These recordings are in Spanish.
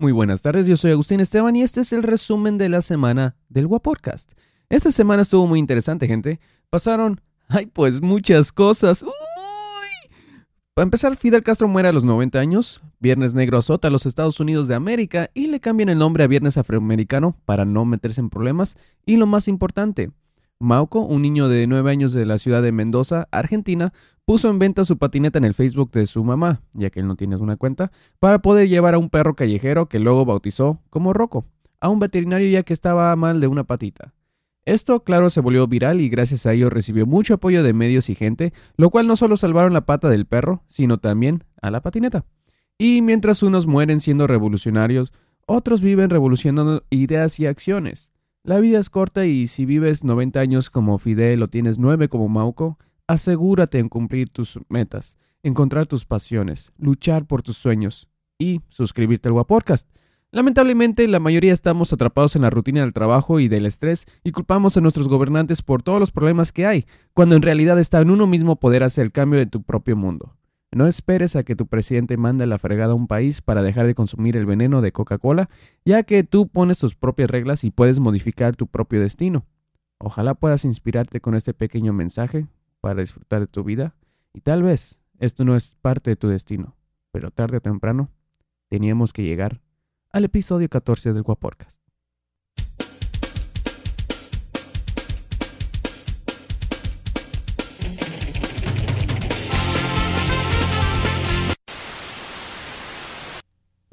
Muy buenas tardes, yo soy Agustín Esteban y este es el resumen de la semana del Guapodcast. Esta semana estuvo muy interesante, gente. Pasaron, ay, pues muchas cosas. ¡Uy! Para empezar, Fidel Castro muere a los 90 años, Viernes Negro azota a los Estados Unidos de América y le cambian el nombre a Viernes Afroamericano para no meterse en problemas. Y lo más importante, Mauco, un niño de 9 años de la ciudad de Mendoza, Argentina, puso en venta su patineta en el Facebook de su mamá, ya que él no tiene una cuenta, para poder llevar a un perro callejero que luego bautizó como Rocco, a un veterinario ya que estaba mal de una patita. Esto, claro, se volvió viral y gracias a ello recibió mucho apoyo de medios y gente, lo cual no solo salvaron la pata del perro, sino también a la patineta. Y mientras unos mueren siendo revolucionarios, otros viven revolucionando ideas y acciones. La vida es corta y si vives 90 años como Fidel o tienes 9 como Mauco, asegúrate en cumplir tus metas, encontrar tus pasiones, luchar por tus sueños y suscribirte al Guapodcast. Lamentablemente, la mayoría estamos atrapados en la rutina del trabajo y del estrés y culpamos a nuestros gobernantes por todos los problemas que hay, cuando en realidad está en uno mismo poder hacer el cambio de tu propio mundo. No esperes a que tu presidente mande la fregada a un país para dejar de consumir el veneno de Coca-Cola, ya que tú pones tus propias reglas y puedes modificar tu propio destino. Ojalá puedas inspirarte con este pequeño mensaje para disfrutar de tu vida y tal vez esto no es parte de tu destino, pero tarde o temprano teníamos que llegar al episodio 14 del Guaporcast.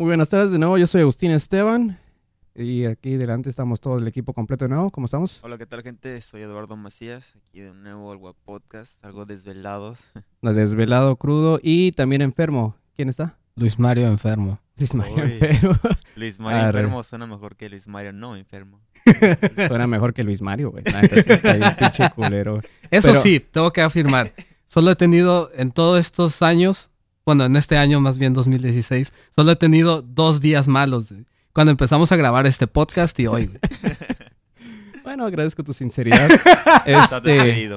Muy buenas tardes de nuevo, yo soy Agustín Esteban y aquí delante estamos todo el equipo completo de nuevo. ¿Cómo estamos? Hola, ¿qué tal, gente? Soy Eduardo Macías, aquí de nuevo al Podcast, algo desvelados. Desvelado, crudo y también enfermo. ¿Quién está? Luis Mario enfermo. Luis Mario Uy. enfermo. Luis Mario Arre. enfermo suena mejor que Luis Mario no enfermo. Suena mejor que Luis Mario, güey. Está pinche culero. Eso Pero- sí, tengo que afirmar. Solo he tenido en todos estos años, bueno, en este año más bien 2016, solo he tenido dos días malos. güey. Cuando empezamos a grabar este podcast y hoy. güey. Bueno, agradezco tu sinceridad. Este,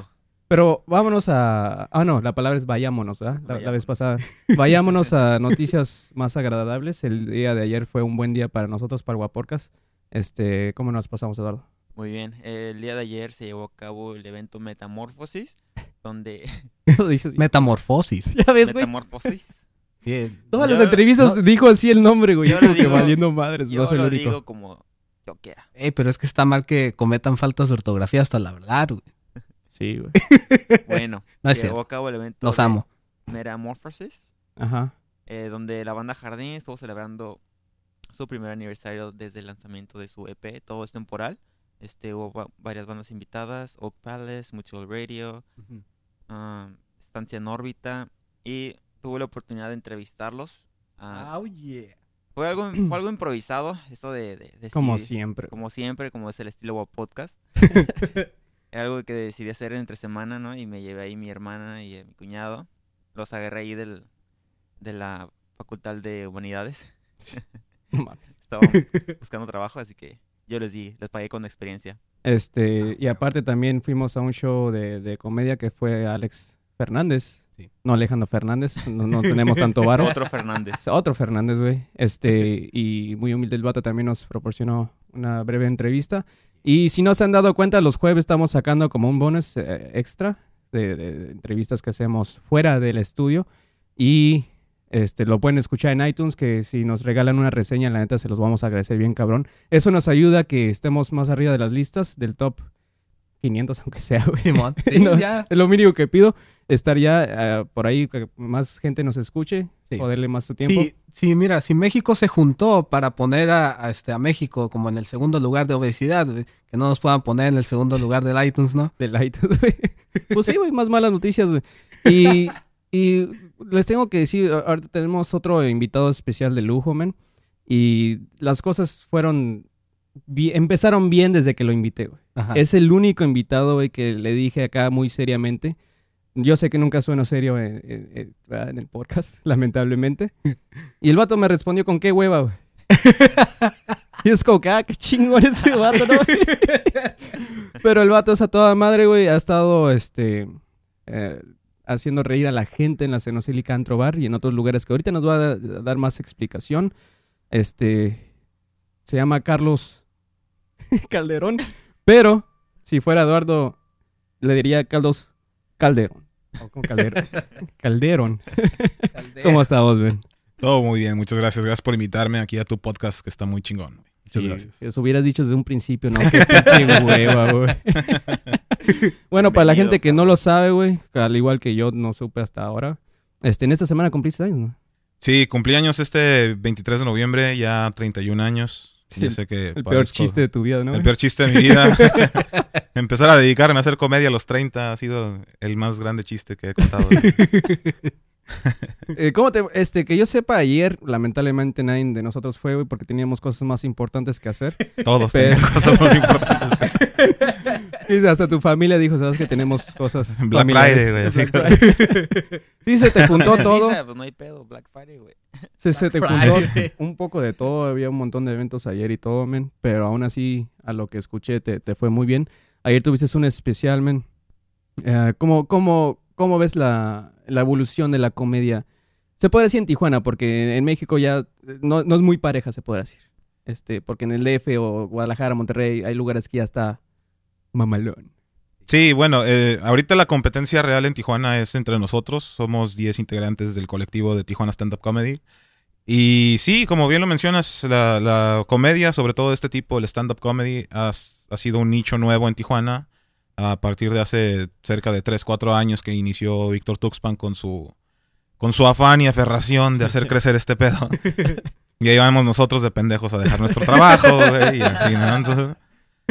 pero vámonos a... Ah, no, la palabra es vayámonos, ¿verdad? La, la vez pasada. Vayámonos a noticias más agradables. El día de ayer fue un buen día para nosotros, para Guaporcas. Este, ¿cómo nos pasamos, Eduardo? Muy bien, el día de ayer se llevó a cabo el evento Metamorfosis, donde... Lo dices bien. Metamorfosis. Ya ves, güey. Metamorfosis. Bien. Todas Yo- las entrevistas no- dijo así el nombre, güey. Yo Como lo que digo- valiendo madres. Yo no soy el lo único. digo como yo quiera. Ey, pero es que está mal que cometan faltas de ortografía hasta la verdad. güey. Sí, güey. Bueno, No es llevó a cabo el evento Los amo. Metamorphosis, Ajá. eh, donde la banda Jardín estuvo celebrando su primer aniversario desde el lanzamiento de su EP, todo es temporal. Este, hubo va- varias bandas invitadas, Oak Palace, Mutual Radio, ah, Estancia en órbita y tuve la oportunidad de entrevistarlos. Ah, Oh, yeah. fue, algo, fue algo improvisado, eso de, Como siempre. como siempre, como es el estilo Guap Podcast. Algo que decidí hacer entre semana, ¿no? Y me llevé ahí mi hermana y eh, mi cuñado. Los agarré ahí del, de la Facultad de Humanidades. No mames. Estaban buscando trabajo, así que yo les di, les pagué con experiencia. Este, y aparte también fuimos a un show de, de comedia que fue Alex Fernández. Sí. No Alejandro Fernández, no, no tenemos tanto varo. Otro Fernández. Otro Fernández, güey. Este, y muy humilde el vato también nos proporcionó una breve entrevista. Y si no se han dado cuenta, los jueves estamos sacando como un bonus eh, extra de, de- de entrevistas que hacemos fuera del estudio. Y este, lo pueden escuchar en iTunes, que si nos regalan una reseña, la neta se los vamos a agradecer bien, cabrón. Eso nos ayuda a que estemos más arriba de las listas del top 500, aunque sea, güey. No, ya. Es lo mínimo que pido. Estar ya eh, por ahí, que más gente nos escuche, Sí. poderle más su tiempo. Sí, sí, mira, si México se juntó para poner a, a este, a México como en el segundo lugar de obesidad, güey, que no nos puedan poner en el segundo lugar del iTunes, ¿no? del iTunes, güey. Pues sí, güey, más malas noticias, güey. Y, y les tengo que decir, ahorita tenemos otro invitado especial de lujo, men. Y las cosas fueron... empezaron bien desde que lo invité, güey. Es el único invitado, güey, que le dije acá muy seriamente. Yo sé que nunca sueno serio en el podcast, lamentablemente. Y el vato me respondió con qué hueva, güey. Y es como que, ah, qué chingón ese vato, ¿no? Pero el vato es a toda madre, güey. Ha estado, este, eh, haciendo reír a la gente en la Cenocílica Antro Bar y en otros lugares que ahorita nos va a da- dar más explicación. Este se llama Carlos Calderón, pero si fuera Eduardo le diría Carlos Calderón. O como Calderón. Calderón. ¿Cómo estamos, Ben? Todo muy bien, muchas gracias. Gracias por invitarme aquí a tu podcast que está muy chingón. Muchas Sí, gracias. Eso hubieras dicho desde un principio, no, qué pinche hueva, güey. bueno, para la gente que no lo sabe, güey, al igual que yo no supe hasta ahora, este, en esta semana cumpliste años, ¿no? Sí, cumplí años este 23 de noviembre, ya 31 años. Sí, sé que El peor chiste de tu vida, ¿no? El peor chiste de mi vida. Empezar a dedicarme a hacer comedia a los 30 ha sido el más grande chiste que he contado. Eh, ¿Cómo te, este, que yo sepa, ayer, lamentablemente nadie de nosotros fue, güey, porque teníamos cosas más importantes que hacer. Todos Pero- tenían cosas muy importantes. Y hasta tu familia dijo, sabes que tenemos cosas Black familiares". Friday, güey, Black Friday. sí, se te juntó todo. Pues no hay pedo, Black Friday, güey. Se, se te juntó un poco de todo, había un montón de eventos ayer y todo, men, pero aún así, a lo que escuché, te, te fue muy bien. Ayer tuviste un especial, men. Eh, ¿cómo, cómo, cómo ves la, la evolución de la comedia? Se puede decir en Tijuana, porque en México ya no, no es muy pareja, se puede decir. Este, porque en el DF o Guadalajara, Monterrey, hay lugares que ya está mamalón. Sí, bueno, eh, ahorita la competencia real en Tijuana es entre nosotros. Somos 10 integrantes del colectivo de Tijuana Stand Up Comedy. Y sí, como bien lo mencionas, la, la comedia, sobre todo este tipo, el stand-up comedy, ha sido un nicho nuevo en Tijuana a partir de hace cerca de 3, 4 años que inició Víctor Tuxpan con su, con su afán y aferración de hacer crecer este pedo. Y ahí vamos nosotros de pendejos a dejar nuestro trabajo, güey, y así, ¿no? Entonces,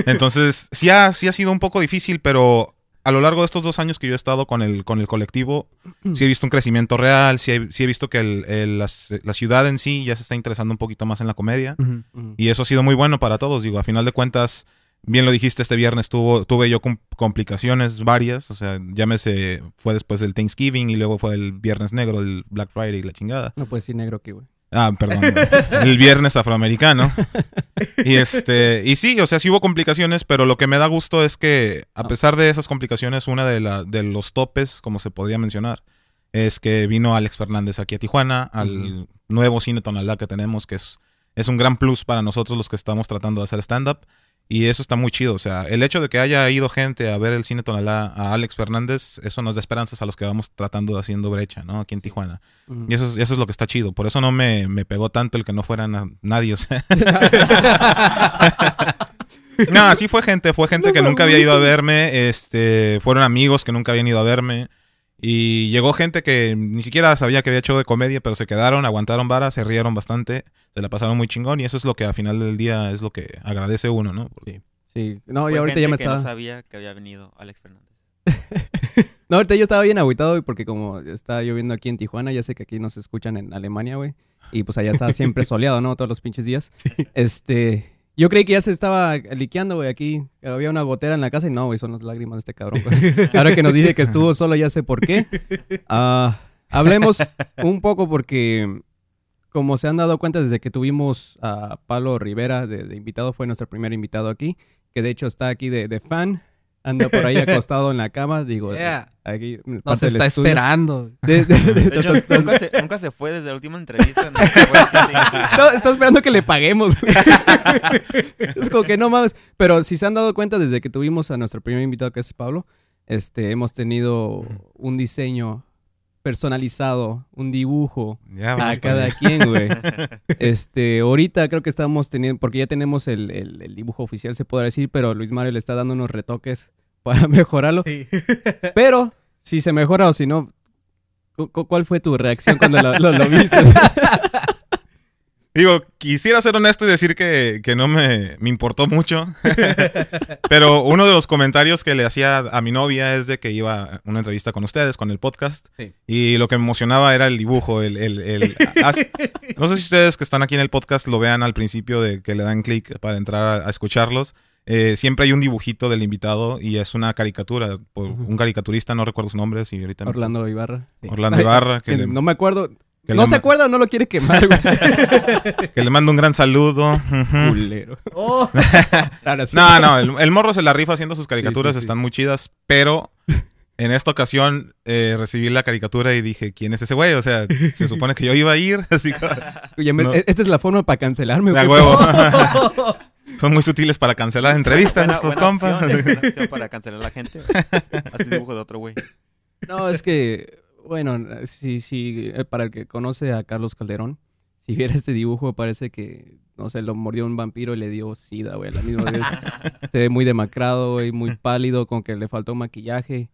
entonces sí, ha, sí ha sido un poco difícil, pero a lo largo de estos dos años que yo he estado con el, con el colectivo, sí he visto un crecimiento real, sí he, sí he visto que el- el- las- la ciudad en sí ya se está interesando un poquito más en la comedia. Y eso ha sido muy bueno para todos. Digo, a final de cuentas, bien lo dijiste, este viernes tuvo, tuve yo com- complicaciones varias. O sea, llámese, fue después del Thanksgiving y luego fue el Viernes Negro, el Black Friday y la chingada. No puedes decir negro aquí, güey. Ah, perdón. el viernes afroamericano. Y este, y sí, o sea, sí hubo complicaciones, pero lo que me da gusto es que, a pesar de esas complicaciones, una de, la, de los topes, como se podría mencionar, es que vino Alex Fernández aquí a Tijuana, al nuevo cine Tonalá que tenemos, que es, es un gran plus para nosotros los que estamos tratando de hacer stand-up. Y eso está muy chido. O sea, el hecho de que haya ido gente a ver el cine Tonalá a Alex Fernández, eso nos da esperanzas a los que vamos tratando de haciendo brecha, ¿no? Aquí en Tijuana. Y eso es, eso es lo que está chido. Por eso no me, me pegó tanto el que no fuera na- nadie. O sea. no, así fue gente. Fue gente que nunca había ido a verme. Este, fueron amigos que nunca habían ido a verme. Y llegó gente que ni siquiera sabía que había hecho de comedia, pero se quedaron, aguantaron vara, se rieron bastante, se la pasaron muy chingón. Y eso es lo que al final del día es lo que agradece uno, ¿no? Porque- Sí. No, y ahorita ya me que estaba... no sabía que había venido Alex Fernández. No, ahorita yo estaba bien agüitado, porque como está lloviendo aquí en Tijuana, ya sé que aquí nos escuchan en Alemania, güey. Y pues allá está siempre soleado, ¿no? Todos los pinches días. Este... Yo creí que ya se estaba liqueando, güey, aquí. Había una gotera en la casa y no, güey, son las lágrimas de este cabrón. güey. Ahora que nos dice que estuvo solo, ya sé por qué. Ah, hablemos un poco porque, como se han dado cuenta desde que tuvimos a Pablo Rivera de, de invitado, fue nuestro primer invitado aquí, que de hecho está aquí de, de fan. Anda por ahí acostado en la cama, digo, Yeah. aquí en Nos está estudio. esperando. De- de- de- De hecho, nunca se, nunca se fue desde la última entrevista. no sí. está- esperando que le paguemos. es como que no mames. Pero si se han dado cuenta, desde que tuvimos a nuestro primer invitado, que es Pablo, este, hemos tenido un diseño personalizado, un dibujo Ya, a cada allá. quien, güey. Este, ahorita creo que estamos teniendo, porque ya tenemos el, el- el dibujo oficial, se podrá decir, pero Luis Mario le está dando unos retoques para mejorarlo. Sí. Pero, si se mejora o si no, cu- cu- ¿cuál fue tu reacción cuando lo, lo- lo viste? Digo, quisiera ser honesto y decir que, que no me, me importó mucho. Pero uno de los comentarios que le hacía a mi novia es de que iba a una entrevista con ustedes, con el podcast. Sí. Y lo que me emocionaba era el dibujo. El, el, el- as- no sé si ustedes que están aquí en el podcast lo vean al principio de que le dan clic para entrar a, a escucharlos. Eh, siempre hay un dibujito del invitado y es una caricatura. por Un caricaturista, no recuerdo su nombre. Si ahorita me- Orlando Ibarra. Orlando Ibarra, que, Que le, no me acuerdo. Que no se ma- acuerda o no lo quiere quemar, güey. que le mando un gran saludo. Culero. Sí. No, no, el, el morro se la rifa haciendo sus caricaturas, Sí, sí, sí. están muy chidas, pero En esta ocasión eh, recibí la caricatura y dije, ¿quién es ese güey? O sea, se supone que yo iba a ir, así que Oye, No. e- esta es la forma para cancelarme. Güey. huevo. son muy sutiles para cancelar entrevistas Buena- estos buena compas. opción, buena opción para cancelar a la gente. Así dibujo de otro güey. No, es que, bueno, sí, sí, eh, para el que conoce a Carlos Calderón, si viera este dibujo parece que, no sé, lo mordió un vampiro y le dio sida, güey, a la misma vez. Se ve muy demacrado, güey, muy pálido, con que le faltó maquillaje.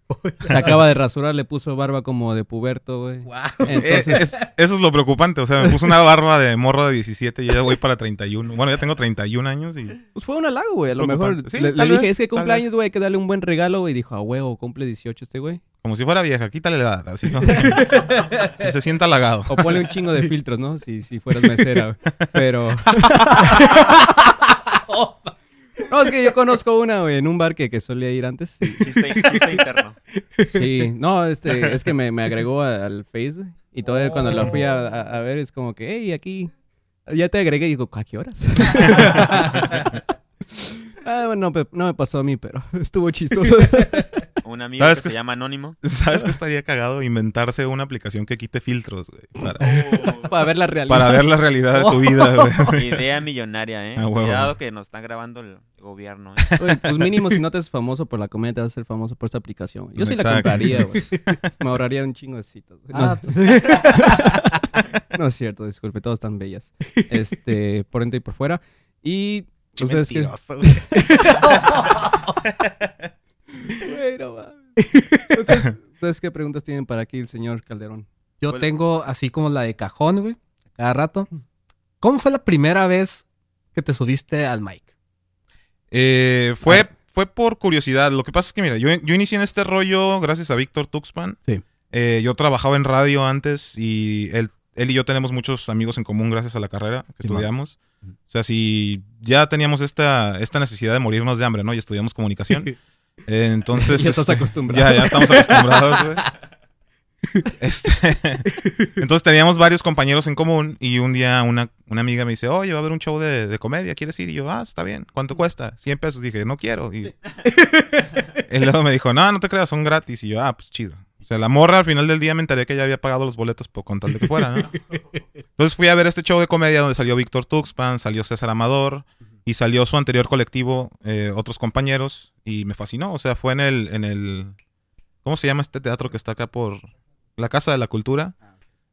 Se acaba de rasurar, le puso barba como de puberto, güey. Eh, Entonces, es- eso es lo preocupante. O sea, me puso una barba de morro de 17 y yo ya voy para 31. Bueno, ya tengo 31 años y... pues fue un halago, güey. A lo mejor. Sí, le, dije, vez, es que cumpleaños, güey, hay que darle un buen regalo, güey. Y dijo, a huevo, cumple 18 este güey. Como si fuera vieja, quítale la edad. Así, ¿no? Se sienta halagado. O ponle un chingo de filtros, ¿no? Si, si fueras mesera, güey. Pero... No, es que yo conozco una, güey, en un bar que, que solía ir antes. Sí, Chiste, chiste interno. sí. no, este, es que me, me agregó a- al Face, güey, Y todavía cuando la fui a, a- a ver es como que, hey, aquí, ya te agregué. Y digo, ¿a qué horas? ah, bueno, no, me pasó a mí, pero estuvo chistoso. Un amigo que ¿Sabes se llama Anónimo. ¿Sabes qué estaría cagado? Inventarse una aplicación que quite filtros, güey. Para, para ver la realidad. para ver la realidad de tu vida, güey. Idea millonaria, ¿eh? Ah, huevo. Cuidado que nos están grabando el gobierno, ¿eh? Pues mínimo si no te haces famoso por la comedia, te vas a ser famoso por esta aplicación. Yo sí la compraría, güey. Me ahorraría un chingo de citas. Ah, No, no es cierto, disculpe, todas están bellas. Este, por dentro y por fuera. Y Mentiroso, güey. Güey, no mames. ¿Ustedes, ustedes qué preguntas tienen para aquí el señor Calderón? Yo ¿Cuál? tengo así como la de cajón, güey. Cada rato. ¿Cómo fue la primera vez que te subiste al mic? Eh, fue, fue por curiosidad. Lo que pasa es que, mira, yo, yo inicié en este rollo gracias a Víctor Tuxpan. Sí. Eh, yo trabajaba en radio antes y él, él y yo tenemos muchos amigos en común gracias a la carrera que Sí, estudiamos. O sea, si ya teníamos esta, esta necesidad de morirnos de hambre, ¿no? Y estudiamos comunicación. Eh, entonces... Ya estás este, acostumbrado. Ya, ya estamos acostumbrados, güey. Este, entonces teníamos varios compañeros en común y un día una, una amiga me dice, oye, va a haber un show de, de comedia, ¿quieres ir? Y yo, ah, está bien. ¿Cuánto cuesta? 100 pesos. Dije, no quiero. Y, y luego me dijo, no, no te creas, son gratis. Y yo, ah, pues chido. O sea, la morra al final del día me enteré que ya había pagado los boletos por con tal de que fuera, ¿no? Entonces fui a ver este show de comedia donde salió Víctor Tuxpan, salió César Amador y salió su anterior colectivo, eh, otros compañeros, y me fascinó. O sea, fue en el, en el. ¿Cómo se llama este teatro que está acá por la Casa de la Cultura?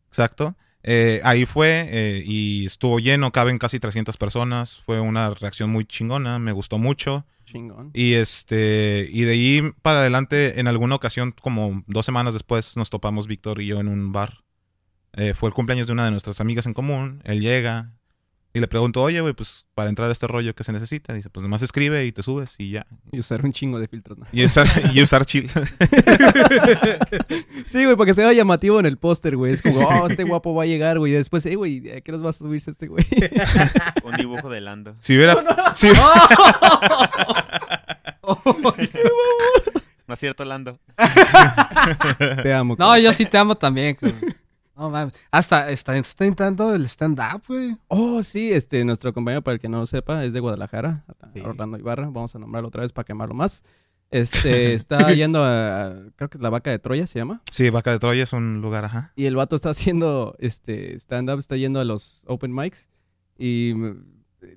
Exacto. Eh, ahí fue eh, y estuvo lleno, caben casi 300 personas. Fue una reacción muy chingona, me gustó mucho. Chingón. Y este, y de ahí para adelante, en alguna ocasión, como dos semanas después, nos topamos Víctor y yo en un bar. Eh, fue el cumpleaños de una de nuestras amigas en común. Él llega y le pregunto, oye, güey, pues para entrar a este rollo, ¿qué se necesita? Dice, pues nomás escribe y te subes y ya. Y usar un chingo de filtros, ¿no? Y usar, y usar chill. Sí, güey, para que sea llamativo en el póster, güey. Es como, oh, este guapo va a llegar, güey. Y después, eh, güey, ¿a qué nos va a subirse este güey? Un dibujo de Lando. Si hubiera. si- ¿No es cierto, Lando? Te amo. No, yo sí te amo también, güey. No mames. Hasta está, está intentando el stand-up, güey. Oh, sí, este, nuestro compañero, para el que no lo sepa, es de Guadalajara, Sí. Orlando Ibarra. Vamos a nombrarlo otra vez para quemarlo más. Este, está yendo a, creo que es la vaca de Troya se llama. sí, Vaca de Troya es un lugar, ajá. Y el vato está haciendo, este, stand-up, está yendo a los open mics. Y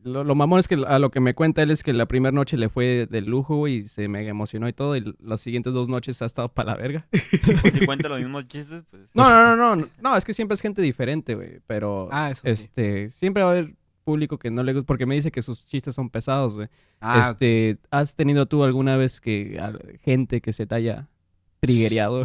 lo, lo mamón es que a lo que me cuenta él es que la primera noche le fue de lujo, y se mega emocionó y todo. Y las siguientes dos noches ha estado para la verga. Pues si cuenta los mismos chistes, pues... No, no, no, no. No, es que siempre es gente diferente, güey. Pero, Ah, eso sí. este, siempre va a haber público que no le gusta, porque me dice que sus chistes son pesados, güey. Ah, este, ¿has tenido tú alguna vez que a- gente que se te haya triggereado?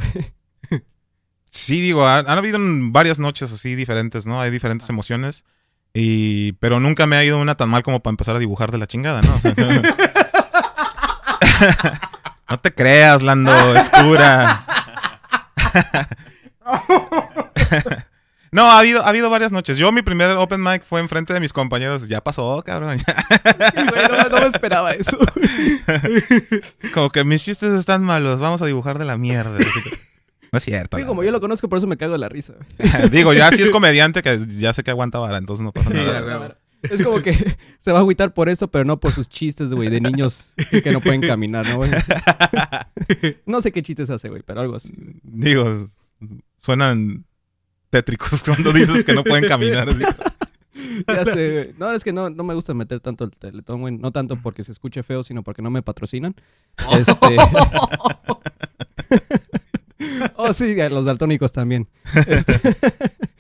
Sí, digo, ha- han, habido varias noches así diferentes, ¿no? Hay diferentes emociones. Y, pero nunca me ha ido una tan mal como para empezar a dibujar de la chingada, ¿no? O sea, no, te creas, Lando, es cura. No, ha habido, ha habido varias noches. Yo mi primer open mic fue enfrente de mis compañeros. Ya pasó, cabrón. Güey, no, no me esperaba eso. Como que mis chistes están malos. Vamos a dibujar de la mierda. No es cierto. La como yo lo conozco, por eso me cago de la risa. Digo, ya sí es comediante que ya sé que aguanta vara, entonces no pasa nada. Es como que se va a agüitar por eso, pero no por sus chistes, güey, de niños que no pueden caminar, ¿no, güey? No sé qué chistes hace, güey, pero algo así. Digo, suenan tétricos cuando dices que no pueden caminar. así. Ya sé, güey. No, es que no, no me gusta meter tanto el teletón, güey. No tanto porque se escuche feo, sino porque no me patrocinan. Este... oh, sí, los daltónicos también. Este...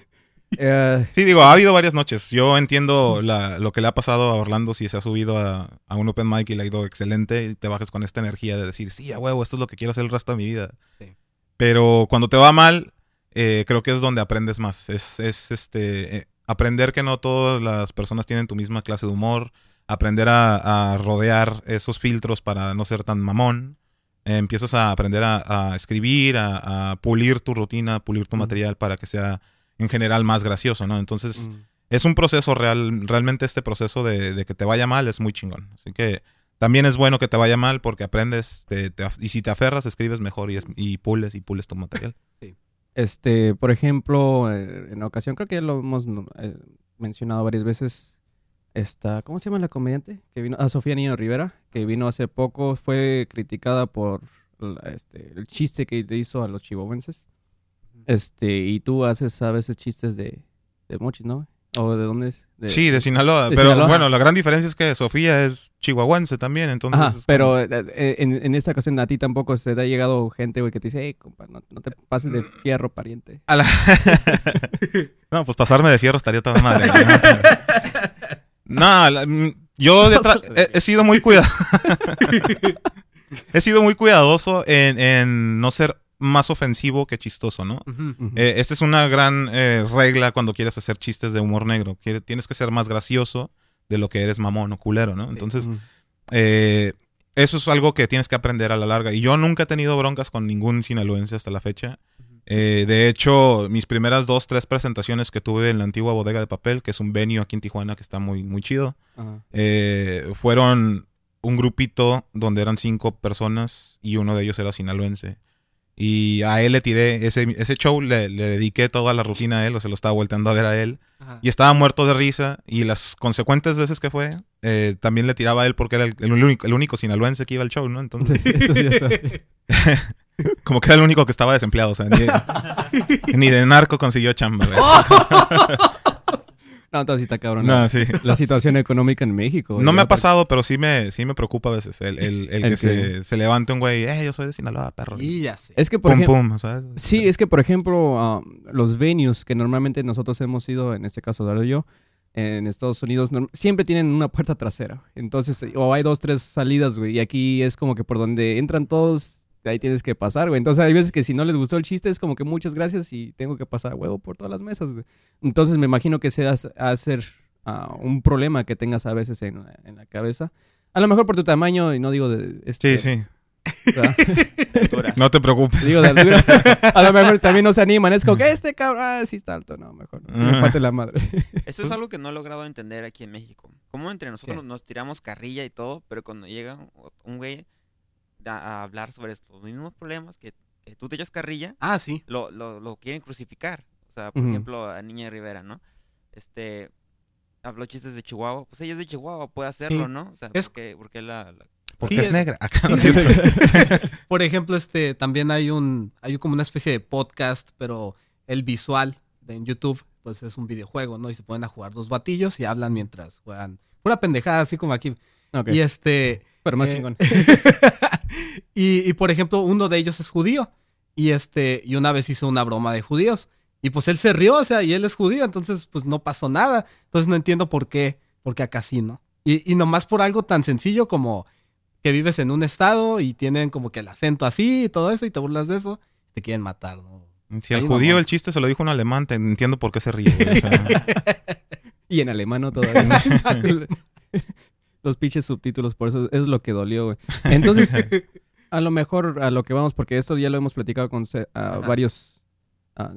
Eh, Sí, digo, ha habido varias noches. Yo entiendo la- lo que le ha pasado a Orlando si se ha subido a, a un open mic y le ha ido excelente y te bajas con esta energía de decir, sí, a huevo, esto es lo que quiero hacer el resto de mi vida. Sí. Pero cuando te va mal, eh, creo que es donde aprendes más. Es, es este, eh, aprender que no todas las personas tienen tu misma clase de humor, aprender a, a rodear esos filtros para no ser tan mamón. Eh, empiezas a aprender a, a escribir, a, a pulir tu rutina, pulir tu material para que sea en general más gracioso, ¿no? Entonces, es un proceso real, realmente este proceso de, de que te vaya mal es muy chingón. Así que también es bueno que te vaya mal porque aprendes te- te y si te aferras, escribes mejor y, es- y pules y pules tu material. Este, por ejemplo, eh, en ocasión, creo que ya lo hemos eh, mencionado varias veces. Esta, ¿cómo se llama la comediante? Que vino, a Sofía Niño Rivera, que vino hace poco, fue criticada por este, el chiste que le hizo a los chihuahuenses. Este, y tú haces a veces chistes de, de mochis, ¿no? ¿O de dónde es? De- sí, de Sinaloa. de pero Sinaloa. bueno, la gran diferencia es que Sofía es chihuahuense también, entonces... Ajá, pero como- eh, en, en esta ocasión a ti tampoco se te ha llegado gente, güey, que te dice, hey, compa, no, no te pases de fierro, pariente. A la- no, pues pasarme de fierro estaría toda madre. No, la- mm, yo he, he sido muy cuidadoso. he sido muy cuidadoso en, en no ser más ofensivo que chistoso, ¿no? Eh, esta es una gran eh, regla cuando quieres hacer chistes de humor negro. Quiere- tienes que ser más gracioso de lo que eres mamón o culero, ¿no? Entonces, eh, eso es algo que tienes que aprender a la larga. Y yo nunca he tenido broncas con ningún sinaloense hasta la fecha. Eh, de hecho, mis primeras dos, tres presentaciones que tuve en la antigua bodega de papel, que es un venue aquí en Tijuana que está muy, muy chido, eh, fueron un grupito donde eran cinco personas y uno de ellos era sinaloense. Y a él le tiré, ese, ese show le, le dediqué toda la rutina a él, o se lo estaba volteando a ver a él. Ajá. Y estaba muerto de risa. Y las consecuentes veces que fue, eh, también le tiraba a él porque era el, el único, el único sinaloense que iba al show, ¿no? Entonces, como que era el único que estaba desempleado. O sea, ni, ni de narco consiguió chamba. No, entonces sí está cabrón. No, la- sí. La situación económica en México. No me ha pasado, pero sí me, sí me preocupa a veces el, el, el El que, que- Se, se levante un güey, eh, yo soy de Sinaloa, perro. Y ya sé. Es que, por pum, ejemplo... pum, ¿sabes? Sí, es que, por ejemplo, ah, los venues que normalmente nosotros hemos ido, en este caso Dario y yo, en Estados Unidos, siempre tienen una puerta trasera. Entonces, o hay dos, tres salidas, güey. Y aquí es como que por donde entran todos, ahí tienes que pasar, güey. Entonces, hay veces que si no les gustó el chiste, es como que muchas gracias y tengo que pasar huevo por todas las mesas, güey. Entonces, me imagino que sea a ser ah, un problema que tengas a veces en, en la cabeza. A lo mejor por tu tamaño, y no digo de... Sí, Este, sí. Altura. No te preocupes. Digo, de altura. A lo mejor también no se animan. Es como que este cabrón, ah, sí está alto. No, mejor. no. Me Ah. parte la madre. Eso es algo que no he logrado entender aquí en México. Como entre nosotros ¿Qué? nos tiramos carrilla y todo, pero cuando llega un- un güey a, a hablar sobre estos mismos problemas que, que tú te echas carrilla, Ah, sí. lo, lo, lo quieren crucificar. O sea, por ejemplo, a Niña Rivera, ¿no? Este, habló chistes de Chihuahua. Pues ella es de Chihuahua, puede hacerlo, Sí. ¿no? O sea, Es- porque, porque la, la- Porque Sí, es, es- negra. Acá no. Por ejemplo, este también hay un hay como una especie de podcast, pero el visual de en YouTube pues es un videojuego, ¿no? Y se ponen a jugar dos batillos y hablan mientras juegan pura pendejada así como aquí. Y este Pero más eh, chingón. Y, y, por ejemplo, uno de ellos es judío. Y este, y una vez hizo una broma de judíos. Y pues él se rió, o sea, y él es judío, entonces pues no pasó nada. Entonces no entiendo por qué, porque acá sí, ¿no? Y, y nomás por algo tan sencillo como que vives en un estado y tienen como que el acento así y todo eso, y te burlas de eso, te quieren matar, ¿no? Si al judío el chiste se lo dijo un alemán, te entiendo por qué se ríe. güey, o sea, Y en alemán no todavía. Los pinches subtítulos, por eso es lo que dolió, güey. Entonces, a lo mejor a lo que vamos, porque esto ya lo hemos platicado con se- a varios ah,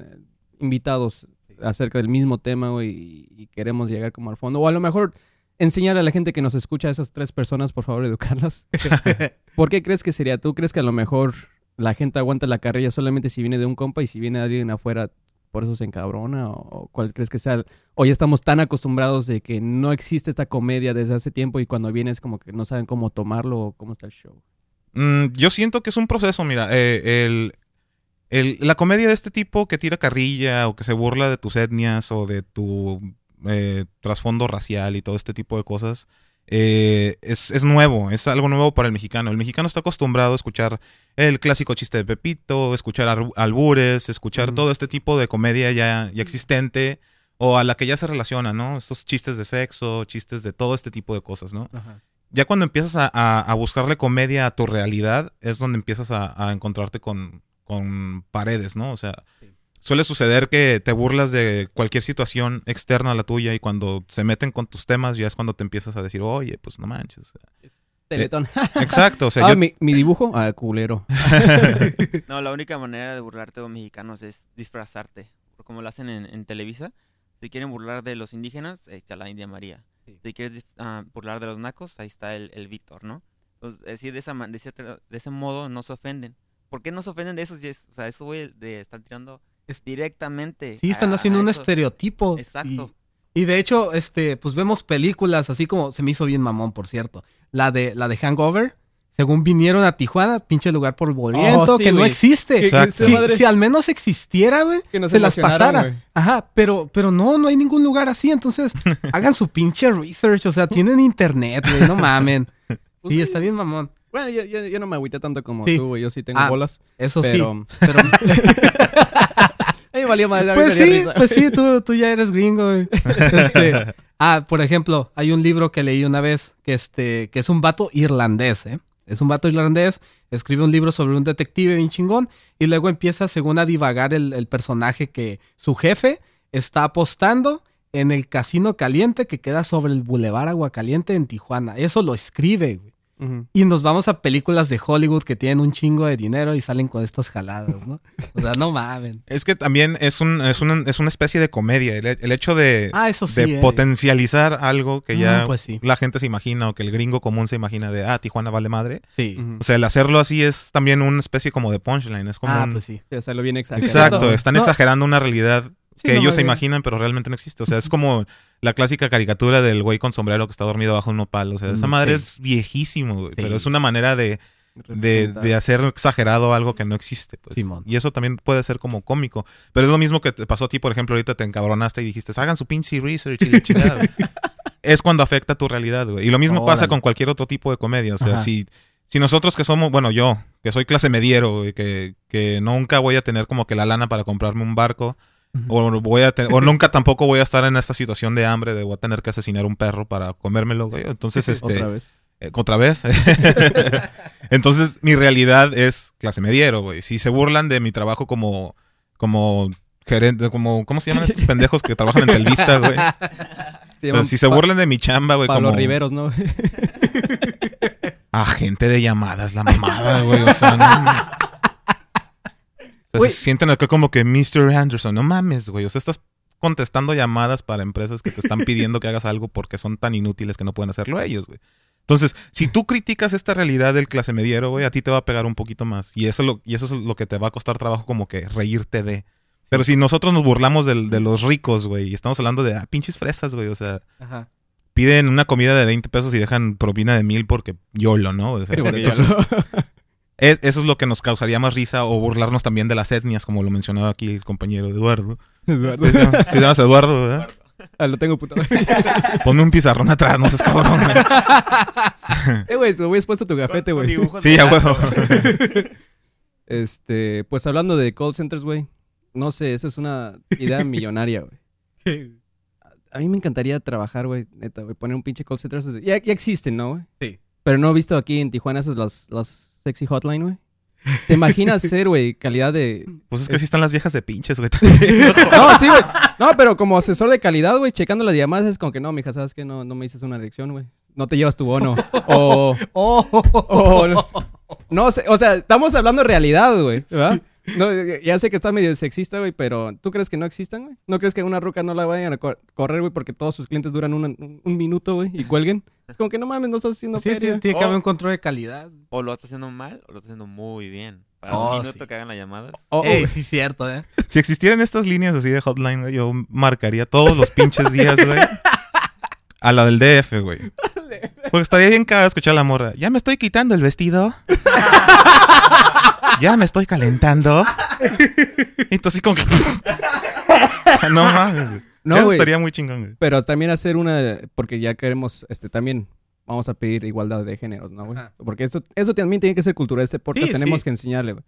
invitados acerca del mismo tema, güey, y, y queremos llegar como al fondo. O a lo mejor enseñar a la gente que nos escucha a esas tres personas, por favor, educarlas. ¿Por qué crees que sería? ¿Tú crees que a lo mejor la gente aguanta la carrilla solamente si viene de un compa y si viene alguien afuera por eso se encabrona? ¿O, cuál crees que sea? ya estamos tan acostumbrados de que no existe esta comedia desde hace tiempo y cuando vienes como que no saben cómo tomarlo o cómo está el show. Mm, yo siento que es un proceso, mira, eh, el, el- la comedia de este tipo que tira carrilla o que se burla de tus etnias o de tu eh, trasfondo racial y todo este tipo de cosas, eh, es, es nuevo, es algo nuevo para el mexicano. El mexicano está acostumbrado a escuchar el clásico chiste de Pepito, escuchar ar- albures, escuchar todo este tipo de comedia ya, ya existente o a la que ya se relaciona, ¿no? Estos chistes de sexo, chistes de todo este tipo de cosas, ¿no? ya cuando empiezas a, a- a buscarle comedia a tu realidad, es donde empiezas a, a encontrarte con, con paredes, ¿no? O sea, Sí. Suele suceder que te burlas de cualquier situación externa a la tuya y cuando se meten con tus temas ya es cuando te empiezas a decir, oye, pues no manches. Teletón. Exacto, o sea, ah, yo... mi, mi dibujo, ah, culero. No, la única manera de burlarte de los mexicanos es disfrazarte. Como lo hacen en, en Televisa. Si quieren burlar de los indígenas, ahí está la India María. Sí. Si quieres ah, burlar de los nacos, ahí está el, el Víctor, ¿no? Entonces, es decir, de, esa, man- de, ese, de ese modo no se ofenden. ¿Por qué no se ofenden de eso? Si es, o sea, eso güey, de estar tirando Es- directamente. Sí, están a- haciendo a un eso. estereotipo. Exacto. Y, y de hecho, este, pues vemos películas así como se me hizo bien mamón, por cierto. La de la de Hangover, según vinieron a Tijuana, pinche lugar polvoriento, Oh, sí, que no existe. Si, si al menos existiera, güey, se las pasara. güey. Ajá, pero, pero no, no hay ningún lugar así. Entonces, hagan su pinche research. O sea, tienen internet, güey, no mamen. Sí, está bien mamón. Bueno, yo, yo- yo no me agüité tanto como Sí. tú, güey. Yo sí tengo Ah, bolas. Eso Pero- sí. Pero, mí me pues sí, risa. pues sí, tú, tú ya eres gringo, güey. Este, ah, por ejemplo, hay un libro que leí una vez que, este, que es un vato irlandés, ¿eh? Es un vato irlandés, escribe un libro sobre un detective bien chingón y luego empieza, según a divagar el, el personaje que su jefe está apostando en el casino caliente que queda sobre el Boulevard Aguacaliente en Tijuana. Eso lo escribe, güey. Y nos vamos a películas de Hollywood que tienen un chingo de dinero y salen con estas jaladas, ¿no? O sea, no mamen. Es que también es, un, es, una, es una especie de comedia. El, el hecho de, Ah, eso sí. de eh. potencializar algo que ya Ah, pues sí. la gente se imagina o que el gringo común se imagina de, ah, Tijuana vale madre. Sí. O sea, el hacerlo así es también una especie como de punchline. Es como Ah, un- pues sí. O sea, lo bien exagerado. Exacto, están No. exagerando una realidad Sí, que no, ellos se imaginan, pero realmente no existe. O sea, es como la clásica caricatura del güey con sombrero que está dormido bajo un nopal. O sea, esa madre sí. es viejísimo, güey. Sí. Pero es una manera de, de, de hacer exagerado algo que no existe. Pues. Simón. Y eso también puede ser como cómico. Pero es lo mismo que te pasó a ti, por ejemplo, ahorita te encabronaste y dijiste, hagan su pinche research y la chingada. güey". es cuando afecta tu realidad, güey. Y lo mismo pasa con cualquier otro tipo de comedia. O sea, Ajá. si, si nosotros que somos, bueno, yo, que soy clase mediero, güey, que, que nunca voy a tener como que la lana para comprarme un barco, o voy a te- o nunca tampoco voy a estar en esta situación de hambre de voy a tener que asesinar un perro para comérmelo, güey. Entonces, este, Otra vez. eh, otra vez. Entonces, mi realidad es clase mediero, güey. Si se burlan de mi trabajo como como gerente, como ¿cómo se llaman estos pendejos que trabajan en Telvista, güey? Se O sea, llaman si se burlan de mi chamba, güey, Pablo como Riveros, ¿no? agente de llamadas, la mamada, güey, o sea, no. O sea, Güey. se sienten acá como que Mr. Anderson, no mames, güey, o sea, estás contestando llamadas para empresas que te están pidiendo que hagas algo porque son tan inútiles que no pueden hacerlo ellos, güey. Entonces, si tú criticas esta realidad del clase mediero, güey, a ti te va a pegar un poquito más. Y eso, lo, y eso es lo que te va a costar trabajo como que reírte de. Pero si nosotros nos burlamos del- de los ricos, güey, y estamos hablando de ah, pinches fresas, güey, o sea, Ajá. piden una comida de 20 pesos y dejan propina de mil porque YOLO, ¿no? O sea, entonces, es- eso es lo que nos causaría más risa o burlarnos también de las etnias, como lo mencionaba aquí el compañero Eduardo. Eduardo. Se llama- sí te llamas Eduardo, ¿verdad? Ah, lo tengo puta. Ponme un pizarrón atrás, no seas cabrón, güey. eh, güey, te hubieras puesto tu gafete, güey. Sí, a huevo. Este, pues hablando de call centers, güey. No sé, esa es una idea millonaria, güey. A mí me encantaría trabajar, güey, neta, güey, poner un pinche call center. Ya, ya existen, ¿no, güey? Sí. Pero no he visto aquí en Tijuana esas las, las sexy hotline, güey. ¿Te imaginas ser, güey, calidad de... Pues es que así están las viejas de pinches, güey. No, sí, güey. No, pero como asesor de calidad, güey, checando las llamadas es como que no, mija, ¿sabes que No, no me dices una elección, güey. No te llevas tu bono. O... Oh, o no, no sé, o sea, estamos hablando de realidad, güey, ¿verdad? No, ya sé que está medio sexista, güey, pero ¿tú crees que no existan, güey? ¿No crees que una ruca no la vayan a cor- correr, güey, porque todos sus clientes duran una- un, un minuto, güey, y cuelguen? Es como que no mames, no estás haciendo sí, feria. tiene, tiene que haber Oh. un control de calidad. O lo estás haciendo mal o lo estás haciendo muy bien. Para Oh, un minuto sí. que hagan las llamadas. Oh, Ey, sí, cierto, ¿eh? Si existieran estas líneas así de hotline, güey, yo marcaría todos los pinches días, güey. A la del DF, güey. Porque estaría bien cagado escuchar a la morra. Ya me estoy quitando el vestido. ya me estoy calentando. Y tú así como que... no mames, güey. No, Eso estaría muy chingón, güey. Pero también hacer una, porque ya queremos, este, también vamos a pedir igualdad de géneros, ¿no, güey? Porque esto, eso también tiene que ser cultura de este podcast, Sí, tenemos sí. que enseñarle, güey.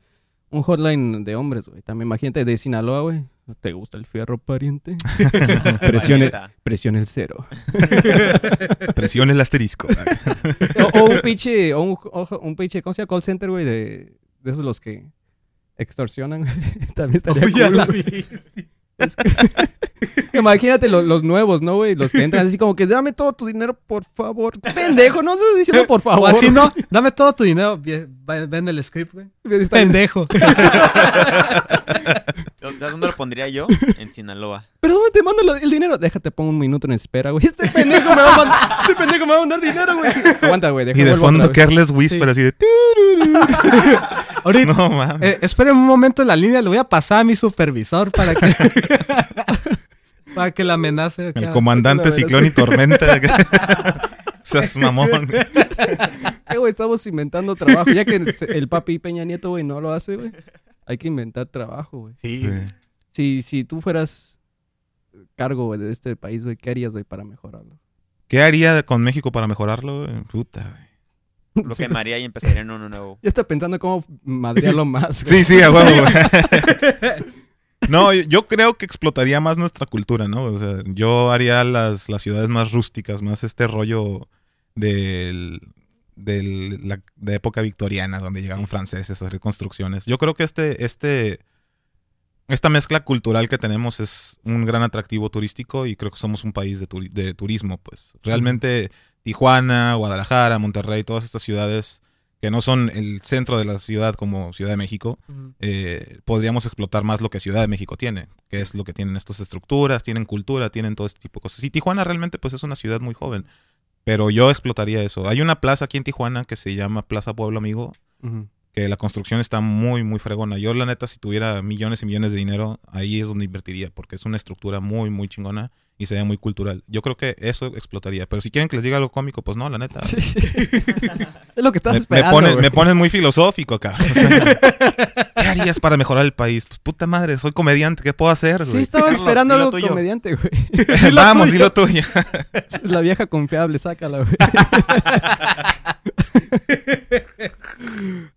Un hotline de hombres, güey. También imagínate de Sinaloa, güey. ¿Te gusta el fierro, pariente? presione, presione el cero. Presiona el asterisco. o, o un pinche, o un, o un pinche, ¿cómo se llama? Call center, güey, de, de esos los que extorsionan. También estaría Uy, cool. Es que- Imagínate lo- los nuevos, ¿no, güey? Los que entran así como que dame todo tu dinero, por favor. Pendejo, no estás diciendo por O favor. así no, dame todo tu dinero. Vie- va- Ven el script, güey. Pendejo. ¿Sabes dónde lo pondría yo? En Sinaloa. ¿Pero dónde te mando el dinero? Déjate, pongo un minuto en espera, güey. Este pendejo me va a mandar, este pendejo me va a mandar dinero, güey. Aguanta, güey. Y de fondo. Careless Whisper así de... Ahorita, No mames. eh, esperen un momento en la línea, le voy a pasar a mi supervisor para que... para que la amenace. El comandante Ciclón y Tormenta. Seas mamón. Eh, güey, estamos inventando trabajo. Ya que el, el papi Peña Nieto, güey, no lo hace, güey. Hay que inventar trabajo, güey. Sí. Si, si tú fueras cargo, güey, de este país, güey, ¿qué harías, güey, para mejorarlo? ¿Qué haría con México para mejorarlo? güey? Puta, güey. Lo quemaría y empezaría en uno nuevo. Ya está pensando cómo madrearlo más, güey. Sí, sí, a huevo, güey. No, yo- creo que explotaría más nuestra cultura, ¿no? O sea, yo haría las, las ciudades más rústicas, más este rollo del, la, de época victoriana, donde llegaron franceses a hacer construcciones. Yo creo que este, este, esta mezcla cultural que tenemos es un gran atractivo turístico y creo que somos un país de, de turismo, pues. Realmente Tijuana, Guadalajara, Monterrey, todas estas ciudades que no son el centro de la ciudad como Ciudad de México, eh, podríamos explotar más lo que Ciudad de México tiene, que es lo que tienen estas estructuras, tienen cultura, tienen todo este tipo de cosas. Y Tijuana realmente pues es una ciudad muy joven, pero yo explotaría eso. Hay una plaza aquí en Tijuana que se llama Plaza Pueblo Amigo, que la construcción está muy, muy fregona. Yo la neta, si tuviera millones y millones de dinero, ahí es donde invertiría, porque es una estructura muy, muy chingona y sería muy cultural. Yo creo que eso explotaría. Pero si quieren que les diga algo cómico, pues no, la neta. Sí. es lo que estás Me, me esperando, pones, me pones muy filosófico, cabrón. O sea, ¿Qué harías para mejorar el país? Pues puta madre, soy comediante, ¿qué puedo hacer, Sí, güey? estaba Carlos, esperando algo tuyo. comediante, güey. Vamos, dilo tuyo. La vieja confiable, sácala, güey.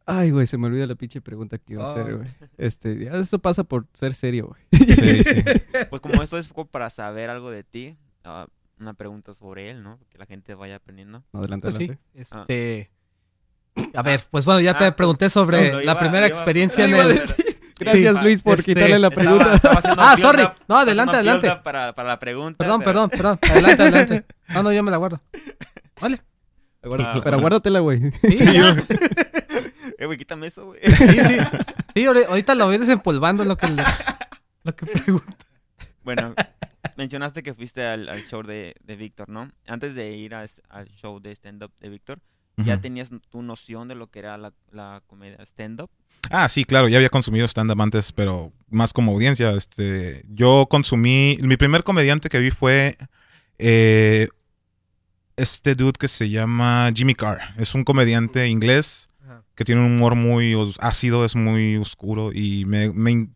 Ay, güey, se me olvida la pinche pregunta que iba a hacer, Oh. güey. Este, ya eso pasa por ser serio, güey. Sí, sí. Pues como esto es como para saber algo de ti, ah, una pregunta sobre él, ¿no? Que la gente vaya aprendiendo. Adelante, Pues sí, adelante. este... A ver, pues bueno, ya te Ah, pregunté sobre no, la iba- primera iba- experiencia en el... Gracias, Sí, Luis, por este, quitarle la pregunta. estaba Ah, sorry. No, adelante, adelante. Para, para la pregunta. Perdón, pero- perdón, perdón. Adelante, adelante. No, no, yo me la guardo. Vale. Guarda- Ah, pero guárdatela, güey. Sí, ya. Eh, güey, quítame eso, güey. sí, sí. Sí, ahori- ahorita lo voy desempolvando lo que, le- lo que pregunto. Bueno, mencionaste que fuiste al, al show de, de Víctor, ¿no? Antes de ir a al show de stand-up de Víctor, ¿ya tenías tu noción de lo que era la, la comedia stand-up? Ah, sí, claro, ya había consumido stand-up antes, pero más como audiencia. Este, yo consumí. Mi primer comediante que vi fue eh, este dude que se llama Jimmy Carr. Es un comediante inglés que tiene un humor muy ácido, es muy oscuro y me, me,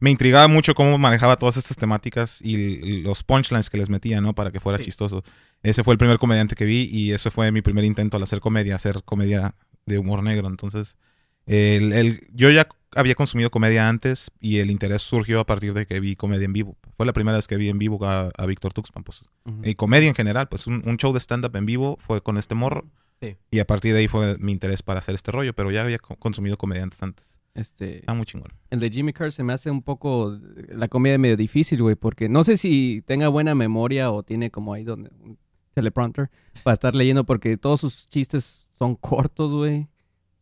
me intrigaba mucho cómo manejaba todas estas temáticas y los punchlines que les metía, ¿no? Para que fuera Sí. chistoso. Ese fue el primer comediante que vi y ese fue mi primer intento al hacer comedia, hacer comedia de humor negro. Entonces, el, el- yo ya había consumido comedia antes y el interés surgió a partir de que vi comedia en vivo. Fue la primera vez que vi en vivo a, a Víctor Tuxpan, pues. Y comedia en general, pues un, un show de stand-up en vivo fue con este morro. Sí. Y a partir de ahí fue mi interés para hacer este rollo, pero ya había co- consumido comediantes antes. Este, Ah, muy chingón. el de Jimmy Carr se me hace un poco la comedia medio difícil, güey, porque no sé si tenga buena memoria o tiene como ahí donde un teleprompter para estar leyendo, porque todos sus chistes son cortos, güey.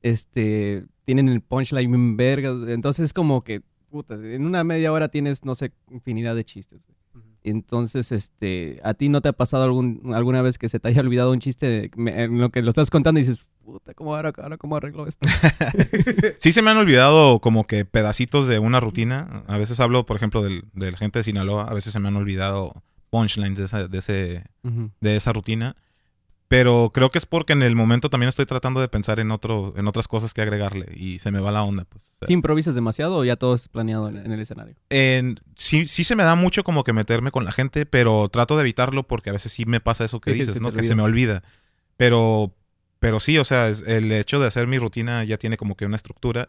Este, tienen el punchline bien vergas, entonces es como que, puta, en una media hora tienes, no sé, infinidad de chistes. güey. Entonces, este, ¿a ti no te ha pasado algún, alguna vez que se te haya olvidado un chiste me- en lo que lo estás contando y dices, puta, ¿cómo ahora, ahora cómo arreglo esto? Sí se me han olvidado como que pedacitos de una rutina. A veces hablo, por ejemplo, del, de la gente de Sinaloa. A veces se me han olvidado punchlines de esa, de ese, de esa rutina. Pero creo que es porque en el momento también estoy tratando de pensar en otro, en otras cosas que agregarle. Y se me va la onda, pues. ¿Sí improvisas demasiado o ya todo es planeado en, en el escenario? En- sí, sí se me da mucho como que meterme con la gente, pero trato de evitarlo porque a veces sí me pasa eso que Sí, dices, ¿no? Que se me olvida. Pero, pero sí, o sea, es- el hecho de hacer mi rutina ya tiene como que una estructura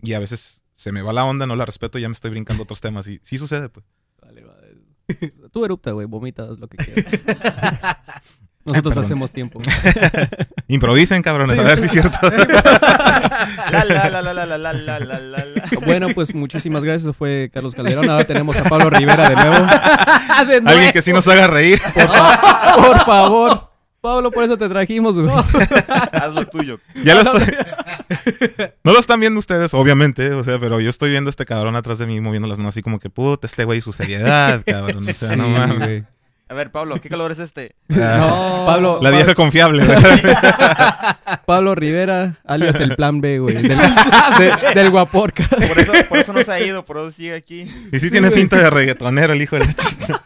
y a veces se me va la onda, no la respeto y ya me estoy brincando otros temas y sí sucede, pues. Vale, vale. Tú erupta, güey, vomitas lo que quieras. Eh, Nosotros hacemos tiempo. Improvisen, cabrones, sí. a ver si es cierto. Bueno, pues muchísimas gracias. Fue Carlos Calderón. Ahora tenemos a Pablo Rivera de nuevo. ¿De nuevo? Alguien que sí nos haga reír. Por, fa por favor. Pablo, por eso te trajimos, güey. Haz lo tuyo. Ya lo estoy... no lo están viendo ustedes, obviamente, o sea, pero yo estoy viendo a este cabrón atrás de mí moviendo las manos así como que, puta, este güey su seriedad, cabrón. O sea, sí, no mames. A ver, Pablo, ¿qué color es este? Ah, No. Pablo, La vieja confiable. Pablo Rivera, alias el plan B, güey. Del, de- del Guaporca. Por eso, por eso no se ha ido, por eso sigue aquí. Y sí, tiene pinta de reggaetonero el hijo de la chica.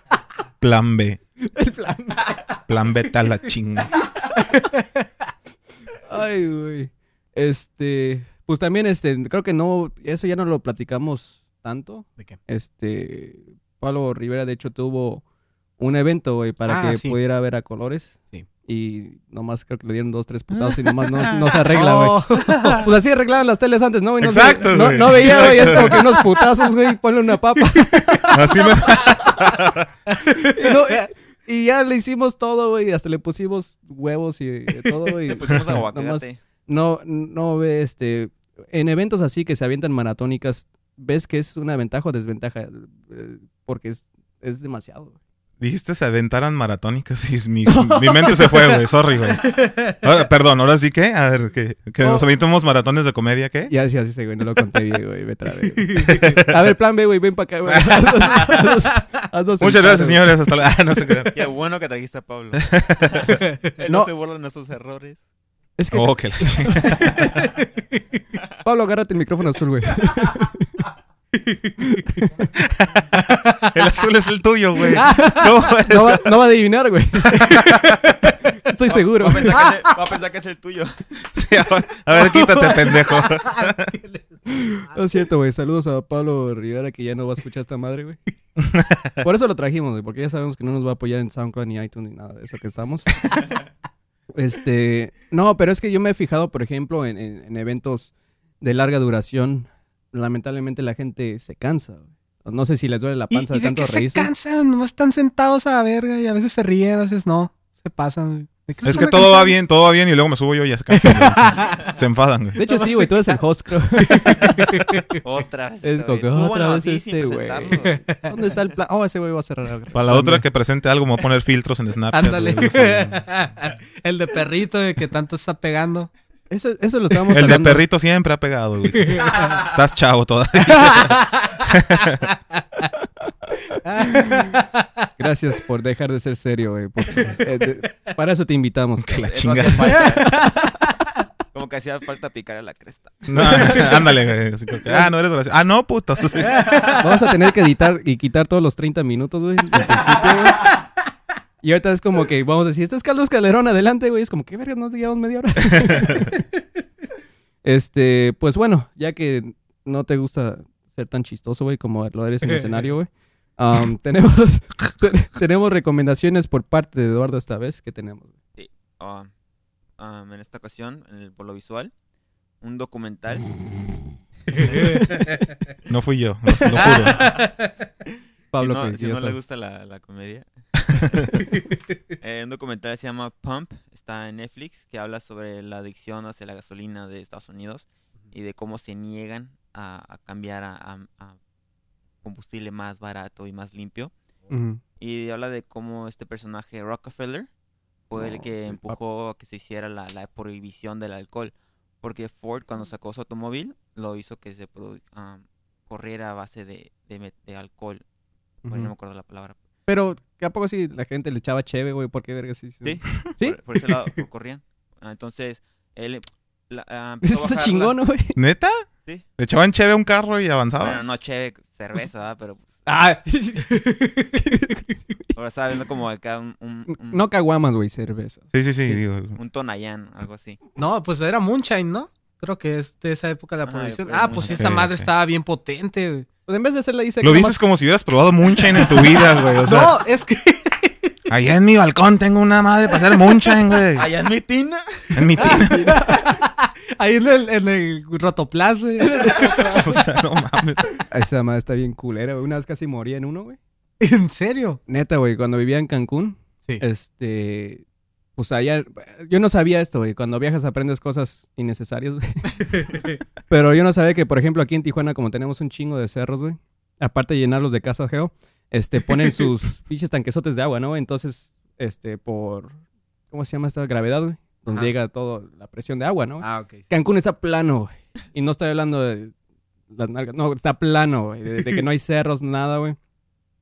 Plan B. El plan B. Plan B a la chinga. Ay, güey. Este, pues también, este, creo que no, eso ya no lo platicamos tanto. ¿De qué? Este, Pablo Rivera, de hecho, tuvo un evento, güey, para Ah, que sí. pudiera ver a colores. Sí. Y nomás creo que le dieron dos, tres putados y nomás no, no se arregla, güey. Oh. Pues así arreglaban las teles antes, ¿no? güey? No se- Exacto, no, güey. no veía, güey, es como que unos putazos, güey, ponle una papa. Así me... Y, no, eh, y ya le hicimos todo, güey, hasta le pusimos huevos y todo, güey. Le pusimos Nomás aguacate. no, no ve, este, en eventos así que se avientan maratónicas, ves que es una ventaja o desventaja, Eh, porque es, es demasiado. güey. Dijiste se aventaran maratónicas y mi, mi mente se fue, güey. Sorry, güey. Perdón, ahora sí que, a ver, que, que nos aventemos maratones de comedia, ¿qué? Ya decía así, güey, no lo conté bien, güey, vete a verga. A ver, plan B, güey, ven para acá, güey. Haznos- haznos- haznos el Muchas gracias, señores. Hasta la... Ah, no. Qué bueno que trajiste a Pablo. Él no, No. se burla de nuestros errores. Es que, Oh, que la. Pablo, agárrate el micrófono azul, güey. El azul es el tuyo, güey. ¿Cómo es? No va, no va a adivinar, güey. Estoy seguro. Va a, pensar que es el, va a pensar que es el tuyo. Sí, a ver- a ver, quítate, pendejo. No es cierto, güey. Saludos a Pablo Rivera que ya no va a escuchar esta madre, güey. Por eso lo trajimos, güey, porque ya sabemos que no nos va a apoyar en SoundCloud ni iTunes ni nada de eso que estamos. Este, no, pero es que yo me he fijado, por ejemplo, en, en- en eventos de larga duración, lamentablemente la gente se cansa. güey. No sé si les duele la ¿Y, panza y de de tanto qué se reírse. cansan? Nomás están sentados a la verga y a veces se ríen, a veces no. Se pasan. güey. ¿De se Es que todo va bien, todo va bien y luego me subo yo y ya se cansan. güey. Se enfadan, güey. De hecho, sí, güey, tú eres el host, creo. Otra vez. Es como que otra vez este, güey. ¿Dónde está el plan? Oh, ese güey va a cerrar. ahora. Para la otra que presente algo, me voy a poner filtros en Snapchat. Ándale. el de perrito que tanto está pegando. Eso, eso lo estábamos El de hablando. perrito siempre ha pegado, güey. Estás chavo todavía. Gracias por dejar de ser serio, güey. porque, eh, de- para eso te invitamos. Que la Eso chinga. hacía falta. Como que hacía falta picar a la cresta. No, ándale, güey. Así como que, ah, no eres gracioso. Ah, no, puto. Vamos a tener que editar y quitar todos los 30 minutos, güey. del principio, güey. Y ahorita es como que vamos a decir, este es Carlos Calderón, adelante, güey. Es como que, verga, nos llevamos media hora. este, pues bueno, ya que no te gusta ser tan chistoso, güey, como lo eres en el escenario, güey. um, tenemos, te- tenemos recomendaciones por parte de Eduardo esta vez. que tenemos? Ah, um, en esta ocasión, en el, por lo visual, un documental. No fui yo, lo, lo juro. Pablo, si no, si no le gusta la, la comedia. Eh, un documental se llama Pump, está en Netflix, que habla sobre la adicción hacia la gasolina de Estados Unidos y de cómo se niegan a, a cambiar a, a- a combustible más barato y más limpio. Y habla de cómo este personaje Rockefeller fue el que empujó a que se hiciera la, la prohibición del alcohol. Porque Ford cuando sacó su automóvil lo hizo que se produ- ah, corriera a base de, de, alcohol. Bueno, no me acuerdo la palabra. Pero, ¿a poco sí la gente le echaba cheve, güey? ¿Por qué verga sí? Sí. ¿Sí? Por, por ese lado corrían. Ah, entonces, él pla- ah, empezó a Está bajarla. chingón, ¿no, güey. ¿Neta? Sí. Le echaban cheve a un carro y avanzaba. Bueno, no cheve, cerveza, ¿verdad? Pero pues, Ah, ahora estaba viendo como acá un, un, un, no caguamas, güey, cerveza. Sí, sí, sí. digo, un Tonayán, algo así. No, pues era Moonshine, ¿no? Creo que es de esa época de la producción. creo Ah, pues esa Sí, madre sí. estaba bien potente, güey. Pues en vez de hacerla dice Lo dices como si hubieras probado moonshine en tu vida, güey. O sea, no, es que allá en mi balcón tengo una madre para hacer moonshine, güey. Allá en mi tina. En mi tina. ahí en el, en el rotoplas, güey. o sea, no mames. Esa madre está bien culera, güey. Una vez casi moría en uno, güey. ¿En serio? Neta, güey, cuando vivía en Cancún, Sí. este... Pues allá... Yo no sabía esto, güey. Cuando viajas aprendes cosas innecesarias, güey. Pero yo no sabía que, por ejemplo, aquí en Tijuana, como tenemos un chingo de cerros, güey. Aparte de llenarlos de casa geo, este, ponen sus pinches tanquesotes de agua, ¿no? Entonces, este, por... ¿Cómo se llama esta gravedad, güey? Donde Ajá. llega todo la presión de agua, ¿no? Ah, ok. Cancún está plano, güey. Y no estoy hablando de las nalgas. No, está plano, güey. De, de que no hay cerros, nada, güey.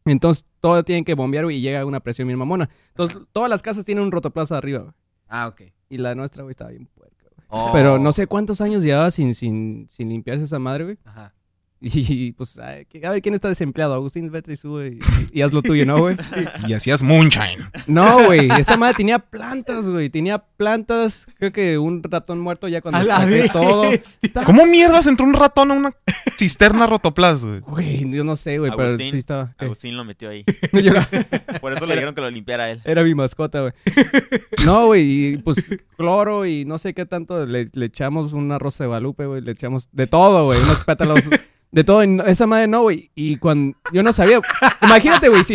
Entonces, todo tienen que bombear, güey, y llega una presión bien mamona. Entonces, todas las casas tienen un rotoplaza arriba, güey. Ah, ok. Y la nuestra, güey, estaba bien puerca, güey. Oh. Pero no sé cuántos años llevaba sin, sin, sin limpiarse esa madre, güey. Ajá. Y, pues, a ver, ¿quién está desempleado? Agustín, vete y sube y, y haz lo tuyo, ¿no, güey? Y hacías moonshine. No, güey. Esa madre tenía plantas, güey. Tenía plantas. Creo que un ratón muerto ya cuando saqué todo. ¿Cómo mierdas entró un ratón a una cisterna rotoplas, güey? Güey, yo no sé, güey, pero Agustín. sí estaba. ¿qué? Agustín lo metió ahí. Yo Por eso le dijeron que lo limpiara él. era mi mascota, güey. No, güey, y pues cloro y no sé qué tanto. Le, le echamos una rosa de balupe, güey. Le echamos de todo, güey. Unos pétalos. De todo. esa madre no, güey. Y cuando. Yo no sabía. Imagínate, güey, sí.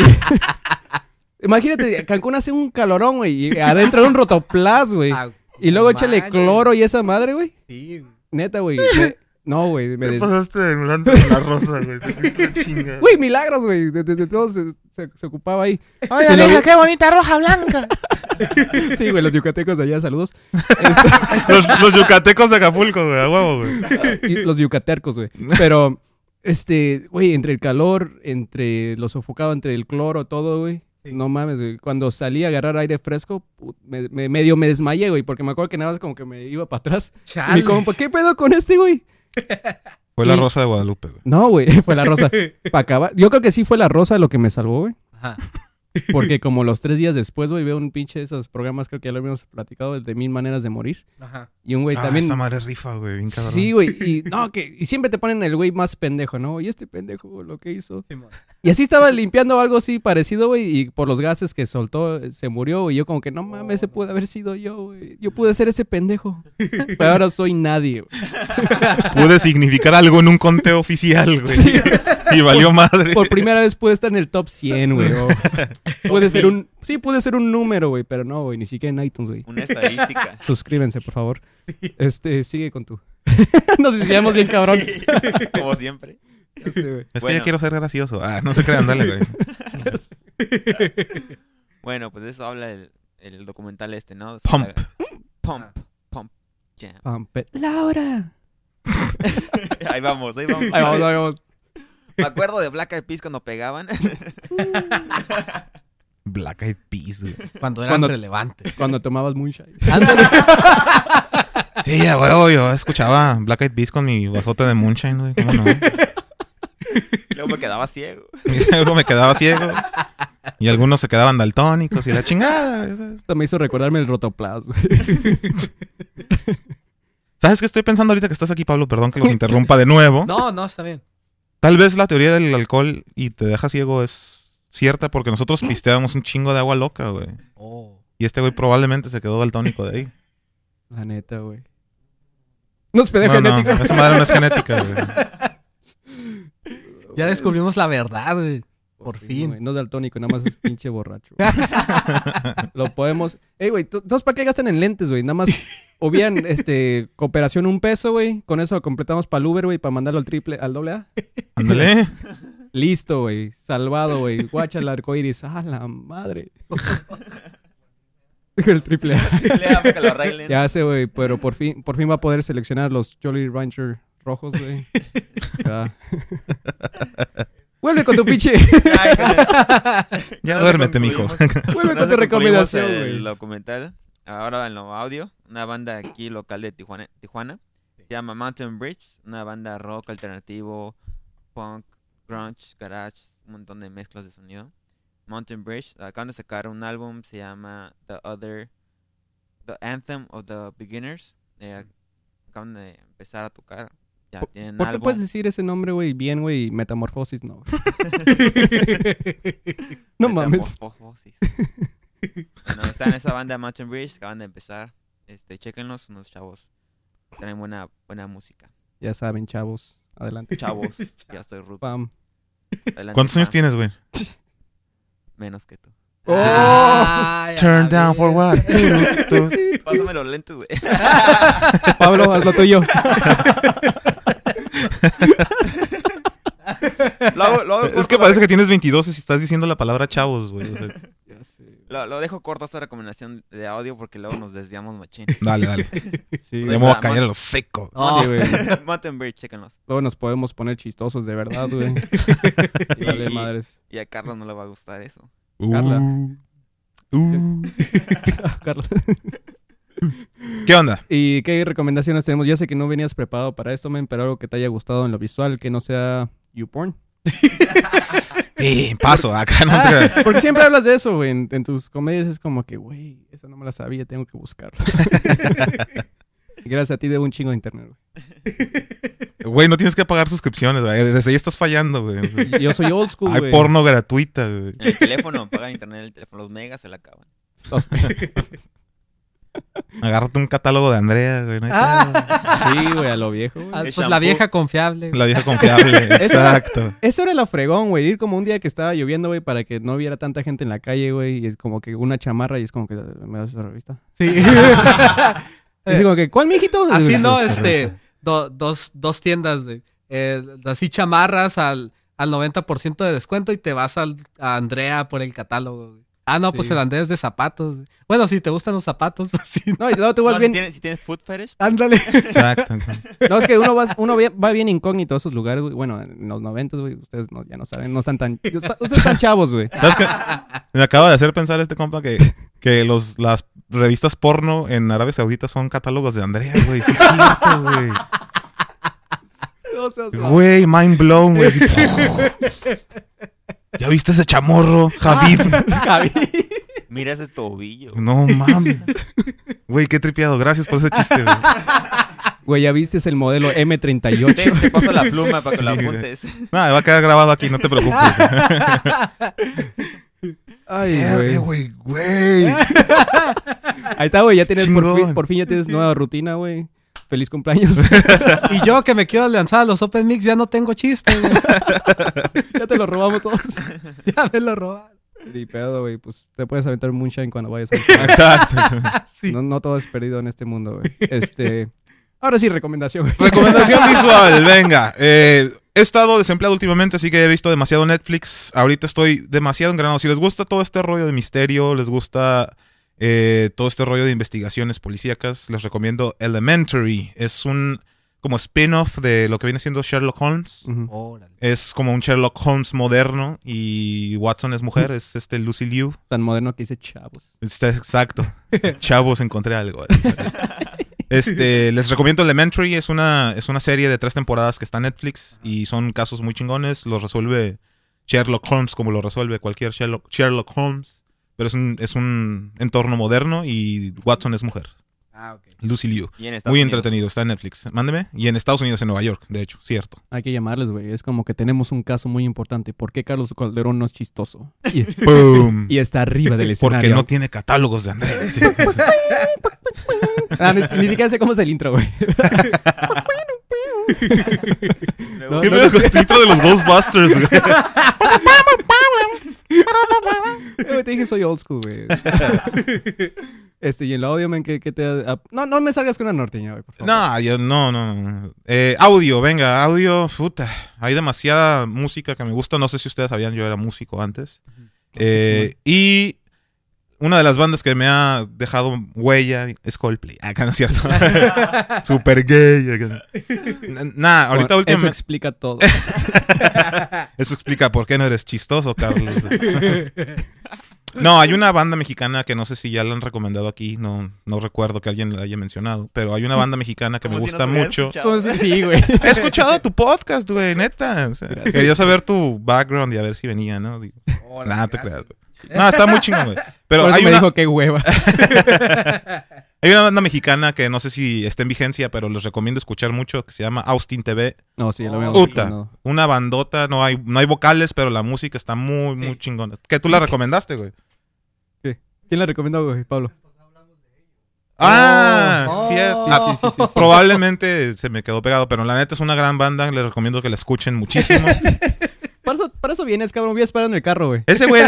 Imagínate, Cancún hace un calorón, güey. Y adentro de un rotoplas, güey. Ah, Y luego échale cloro y esa madre, güey. Sí, güey. Neta, güey. No, güey. Me des- pasaste de blanco con la rosa, güey. Güey, milagros, güey. De, de- de todo se, se- se ocupaba ahí. Oye, lo amiga, vi- qué bonita roja blanca. Sí, güey, los yucatecos de allá, saludos. Este, Los, los yucatecos de Acapulco, güey, a huevo, güey. los yucatercos, güey. Pero, este, güey, entre el calor, entre lo sofocado, entre el cloro, todo, güey. Sí. No mames, güey. Cuando salí a agarrar aire fresco, me, me- medio me desmayé, güey, porque me acuerdo que nada más como que me iba para atrás. Y Chale. mi compa, ¿qué pedo con este, güey? Fue la Y- rosa de Guadalupe, güey. No, güey, fue la rosa. Pa' acabar. Yo creo que sí fue la rosa lo que me salvó, güey. Ajá. Porque como los tres días después, güey, veo un pinche de esos programas, creo que ya lo habíamos platicado, el de Mil Maneras de Morir. Ajá. Y un güey ah, también... esta madre rifa, güey, bien cabrón. Sí, güey. Y no, que y siempre te ponen el güey más pendejo, ¿no? Y este pendejo lo que hizo. Simón. Y así estaba limpiando algo así parecido, güey, y por los gases que soltó se murió, y yo como que no mames, ese puede haber sido yo, güey. Yo pude ser ese pendejo. Pero ahora soy nadie, güey. Pude significar algo en un conteo oficial, güey. Sí. Y valió madre. Por primera vez pude estar en el top 100, güey. o Puede ser un Sí, pude ser un número, güey, pero no, güey, ni siquiera en iTunes, güey. Una estadística. Suscríbanse, por favor. Este, sigue con tú. Nos decíamos bien cabrón. Sí, como siempre. Sé, güey. Es que ya quiero ser gracioso. Ah, no se crean, dale, güey. Bueno, pues de eso habla el, el documental este, ¿no? Pump. Pump. Pump. Jam. Pampe- Laura. Ahí vamos, ahí vamos. Ahí vamos, ahí vamos. Me acuerdo de Black Eyed Peas cuando pegaban. Black Eyed Peas, güey. Cuando eran Cuando- relevantes. Cuando tomabas moonshine. Sí, a huevo, yo escuchaba Black Eyed Peas con mi vasote de moonshine, güey. ¿Cómo no? Luego me quedaba ciego. Y luego me quedaba ciego. Y algunos se quedaban daltónicos y la chingada. güey, ¿sabes? Esto me hizo recordarme el rotoplas, güey. ¿Sabes qué estoy pensando ahorita que estás aquí, Pablo? Perdón que los interrumpa de nuevo. No, no, está bien. Tal vez la teoría del alcohol y te deja ciego es cierta porque nosotros pisteábamos un chingo de agua loca, güey. Oh. Y este güey probablemente se quedó daltónico de ahí. La neta, güey. No es pedo No, no, genético. esa madre no es genética, güey. Ya descubrimos la verdad, güey. Por fin. güey, No es daltónico, nada más es pinche borracho. Lo podemos. Ey, güey, ¿tú- ¿entonces para qué gastan en lentes, güey? Nada más hubieran, este, cooperación un peso, güey. Con eso completamos para el Uber, güey, para mandarlo al triple, al doble A. Ándale. Listo, güey. Salvado, güey. Guacha el arco iris. ¡Ah, la madre! el triple A. Que lo arreglen. Ya sé, güey, pero por fin, por fin va a poder seleccionar los Jolly Rancher rojos, güey. Ya. Vuelve con tu pinche. Ay, Ya duérmete, mijo. Vuelve con tu recomendación, el documental. ahora en lo audio, una banda aquí local de Tijuana, Tijuana. Se llama Mountain Bridge, una banda rock alternativo, punk, grunge, garage, un montón de mezclas de sonido. Mountain Bridge, acaban de sacar un álbum, se llama The Other, The Anthem of the Beginners. Eh, acaban de empezar a tocar, ya tienen ¿Por qué puedes decir ese nombre, güey, bien, güey, metamorfosis no? no mames. Metamorfosis. bueno, están en esa banda Mountain Bridge, acaban de empezar. Este, chequenlos, unos chavos. Tienen buena, buena música. Ya saben, chavos. Adelante. Chavos, ya estoy ruco. Pam. Adelante, ¿Cuántos años tienes, güey? Menos que tú. Ay, a Turn down for what? Pásame los lentes, güey. Pablo, haz lo tuyo. Lo, hago- lo hago es corto que parece que tienes 22 y estás diciendo la palabra chavos, güey. O sea, Lo, lo dejo corto esta recomendación de audio porque luego nos desviamos machín. dale, dale. Sí, me voy a caer a lo seco. Oh, Sí, güey. Chéquenlos. Luego nos podemos poner chistosos de verdad, güey. Vale, madres. Y a Carlos no le va a gustar eso. Carla. Uh, uh. ¿Qué onda? ¿Y qué recomendaciones tenemos? Ya sé que no venías preparado para esto, men, pero algo que te haya gustado en lo visual, que no sea YouPorn. Eh, paso, acá no te creas. Porque siempre hablas de eso, güey. En, en tus comedias es como que, güey, esa no me la sabía, tengo que buscarla. Y Gracias a ti debo un chingo de internet, Güey, no tienes que pagar suscripciones, güey. Desde ahí estás fallando, güey. Güey. Yo soy old school, Hay güey. porno gratuita, güey. En el teléfono, pagan internet en el teléfono. Los megas se la acaban. Los- Agárrate un catálogo de Andrea, güey. no hay Ah. Sí, güey, a lo viejo, Ah, güey. pues shampoo. la vieja confiable. La vieja confiable, exacto. Eso era lo fregón, güey. Ir como un día que estaba lloviendo, güey, para que no hubiera tanta gente en la calle, güey. Y es como que una chamarra y es como que, ¿me das esa revista? Sí. Es como que, ¿cuál, mijito? Así no, este, do- dos, dos tiendas, güey. Eh, así chamarras al, al 90% de descuento y te vas al, a Andrea por el catálogo, güey. Ah, no, pues Sí. el Andrea es de zapatos. Bueno, si te gustan los zapatos, pues sí. No, y luego tú vas No, si, bien... tienes, si tienes food fetish, Ándale. Exacto. exacto. No, es que uno, vas, uno va bien incógnito a esos lugares, güey. Bueno, en los noventas, güey, ustedes no, ya no saben, no están tan... Ustedes están chavos, güey. ¿Sabes qué? Me acaba de hacer pensar este compa que, que los, las revistas porno en Arabia Saudita son catálogos de Andrea, güey. Sí, es cierto, güey. No seas Güey, mind blown, güey. ¿Ya viste ese chamorro, Javid? Javi. mira ese tobillo. No mames. Güey, qué tripiado. Gracias por ese chiste, güey. Güey, ya viste es el modelo Te, M38. te paso la pluma para que la Sí, apuntes. Nada, va a quedar grabado aquí, no te preocupes. Ay, güey. güey, güey. Ahí está, güey, ya tienes, por fin, por fin ya tienes nueva rutina, güey. Feliz cumpleaños. Y yo que me quiero lanzar a los Open Mix ya no tengo chiste, güey. ya te lo robamos todos. Ya me lo robaron. Ni pedo, güey. Pues te puedes aventar moonshine cuando vayas a... Exacto. Sí. No, no todo es perdido en este mundo, güey. Este... Ahora sí, recomendación, güey. Recomendación visual, venga. Eh, he estado desempleado últimamente, así que he visto demasiado Netflix. Ahorita estoy demasiado engranado. Si les gusta todo este rollo de misterio, les gusta eh, todo este rollo de investigaciones policíacas, les recomiendo Elementary. Es un como spin-off de lo que viene siendo Sherlock Holmes. Es como un Sherlock Holmes moderno y Watson es mujer, es este Lucy Liu. Tan moderno que dice chavos. Está exacto. Chavos, encontré algo. Este, les recomiendo Elementary, es una, es una serie de tres temporadas que está en Netflix y son casos muy chingones. Los resuelve Sherlock Holmes como lo resuelve cualquier Sherlock, Sherlock Holmes. Pero es un, es un entorno moderno y Watson es mujer. Ah, ok. Lucy Liu. Y en Estados Muy Unidos. entretenido, está en Netflix. Mándeme. Y en Estados Unidos, en Nueva York, de hecho, cierto. Hay que llamarles, güey. Es como que tenemos un caso muy importante. ¿Por qué Carlos Calderón no es chistoso? Y, y está arriba del Porque escenario. no tiene catálogos de Andrés. Ah, ni, ni siquiera sé cómo es el intro, güey. No, ¿Qué con el de los Ghostbusters? güey? Eh, Te dije soy old school, güey. Este, y el audio, men, que, te... no, no me salgas con una norteña, güey, por favor. No, yo no, no. no. Eh, audio, venga, audio, puta. Hay demasiada música que me gusta. No sé si ustedes sabían, yo era músico antes. Eh, y una de las bandas que me ha dejado huella es Coldplay. Acá no es cierto. Super gay. acá. N- Nah, ahorita Bueno, Eso últimamente. explica todo. Eso explica por qué no eres chistoso, Carlos. No, hay una banda mexicana que no sé si ya la han recomendado aquí, no, no recuerdo que alguien la haya mencionado, pero hay una banda mexicana que me si gusta mucho. Entonces, sí, güey. He escuchado tu podcast, güey, neta. O sea, quería saber tu background y a ver si venía, ¿no? Digo, nada, te creas, güey. No, está muy chingón, güey. Pero Por eso hay me una, dijo qué hueva. hay una banda mexicana que no sé si está en vigencia, pero les recomiendo escuchar mucho, que se llama Austin TV. No, sí, lo habíamos Puta. mencionado. Una bandota, no hay, no hay vocales, pero la música está muy, muy Sí. chingona. Que tú la recomendaste, güey. ¿Quién la recomendó, güey? Pablo. Ah, Oh. cierto. Sí, Ah, sí, sí, sí, sí. Probablemente se me quedó pegado, pero la neta es una gran banda. Les recomiendo que la escuchen muchísimo. Para eso, para eso vienes, cabrón. Voy a esperar en el carro, güey. Ese güey,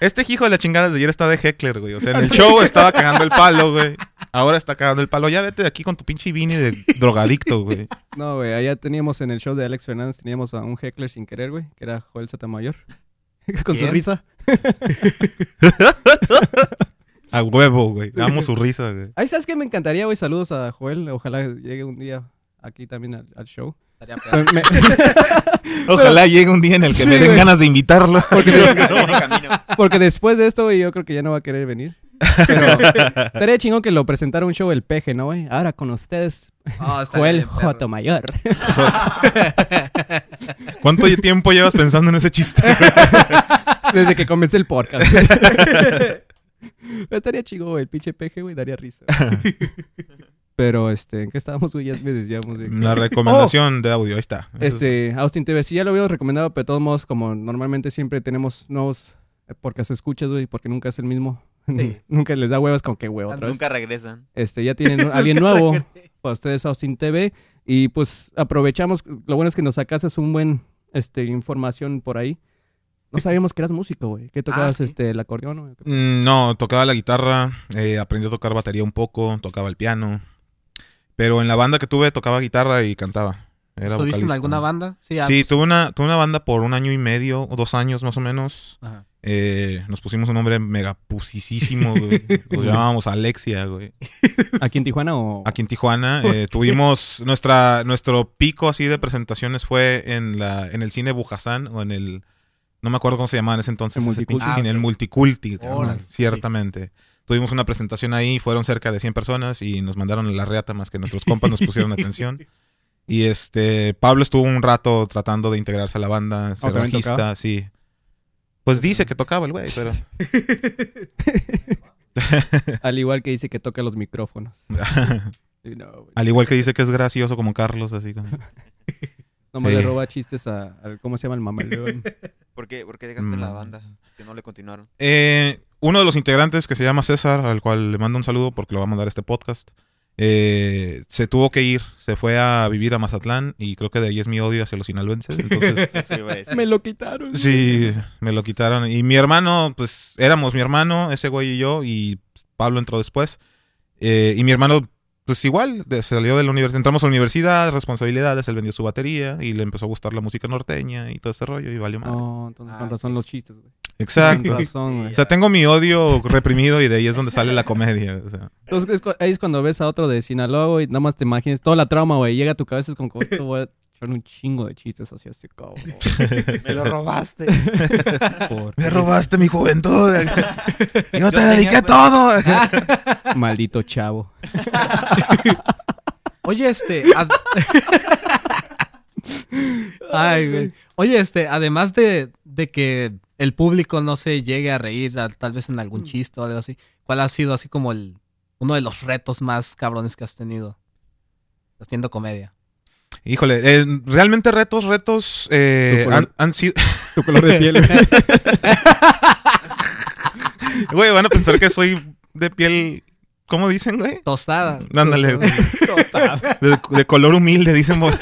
este hijo de la chingada de ayer está de heckler, güey. O sea, en el show estaba cagando el palo, güey. Ahora está cagando el palo. Ya vete de aquí con tu pinche Vini de drogadicto, güey. No, güey. Allá teníamos en el show de Alex Fernández, teníamos a un heckler sin querer, güey. Que era Joel Satamayor. Con su ¿Quién? risa. A huevo, güey. Amo su risa, güey. Ahí, ¿sabes qué? Me encantaría, güey. Saludos a Joel. Ojalá llegue un día aquí también al, al show. Me- Ojalá llegue un día en el que Sí, me den güey. ganas de invitarlo. Porque después de esto, güey, yo creo que ya no va a querer venir. Pero estaría chingón que lo presentara un show el peje, ¿no, güey? Ahora con ustedes, Oh, Joel perro. Joto Mayor. ¿Cuánto tiempo llevas pensando en ese chiste? Desde que comencé el podcast. Estaría chido, güey. El pinche peje, güey, daría risa. Pero, este, ¿en qué estábamos, güey? Ya me desviamos, güey. La recomendación de audio, ahí está. Eso es- Este, Austin TV, sí, ya lo habíamos recomendado, pero de todos modos, como normalmente siempre tenemos nuevos eh, podcast escuchas, güey, porque nunca es el mismo. Sí. nunca les da huevas con que huevo otra vez. Nunca regresan. Este, ya tienen alguien nuevo para ustedes, Austin TV. Y pues aprovechamos, lo bueno es que nos sacas un buen, este, información por ahí. No sabíamos que eras músico, güey. Que tocabas, sí. este, el acordeón. Mm, No, tocaba la guitarra, eh, aprendí a tocar batería un poco, tocaba el piano. Pero en la banda que tuve tocaba guitarra y cantaba. Era ¿Estuviste en alguna banda? Sí, Sí, tuve una, tuve una banda por un año y medio o dos años más o menos. Ajá. Eh, nos pusimos un nombre megapusisísimo, güey. Nos llamábamos Alexia, güey. ¿Aquí en Tijuana o...? Aquí en Tijuana eh, tuvimos nuestra nuestro pico así de presentaciones fue en la en el cine Bujasán o en el no me acuerdo cómo se llamaba en ese entonces El ese pinche Ah, cine, el. Multiculti, Órale, sí. Tuvimos una presentación ahí, fueron cerca de 100 personas y nos mandaron la reata más que nuestros compas nos pusieron atención. Y este Pablo estuvo un rato tratando de integrarse a la banda, ser también bajista, tocaba? sí. Pues dice que tocaba el güey, pero Al igual que dice que toca los micrófonos. No, al igual que dice que es gracioso como Carlos, así como Nomás Sí. le roba chistes a, al- ¿Cómo se llama el mamaleón? ¿Por qué, por qué dejaste la Mm. banda? Que no le continuaron. Eh, uno de los integrantes que se llama César, al cual le mando un saludo porque lo va a mandar este podcast, eh, se tuvo que ir, se fue a vivir a Mazatlán y creo que de ahí es mi odio hacia los sinaloenses. Entonces. Me lo quitaron. sí, me lo quitaron. Y mi hermano, pues éramos mi hermano, ese güey y yo, y Pablo entró después. Eh, y mi hermano, pues igual, salió de la universidad, entramos a la universidad, responsabilidades, él vendió su batería y le empezó a gustar la música norteña y todo ese rollo y valió mal. No, entonces con Ah, razón los chistes, güey. Exacto. Razón. O sea, tengo mi odio reprimido y de ahí es donde sale la comedia. o sea. Entonces es ahí es cuando ves a otro de Sinaloa, güey, nada más te imaginas toda la trauma, güey, llega a tu cabeza es como que "Ahorita voy a echar un chingo de chistes hacia este cabrón. Me lo robaste. Por- Me robaste mi juventud. Yo te tenía, dediqué güey. todo. Maldito chavo. Oye, este. ad- Ay, güey. Oye, este, además de, de que el público no se llegue a reír, a- tal vez en algún chiste o algo así, ¿cuál ha sido así como el uno de los retos más cabrones que has tenido haciendo comedia? Híjole, eh, realmente retos, retos eh, color. han, han sido... Tu color de piel, güey. Güey, van a pensar que soy de piel... ¿Cómo dicen, güey? Tostada. Ándale. De, de color humilde, dicen. bo-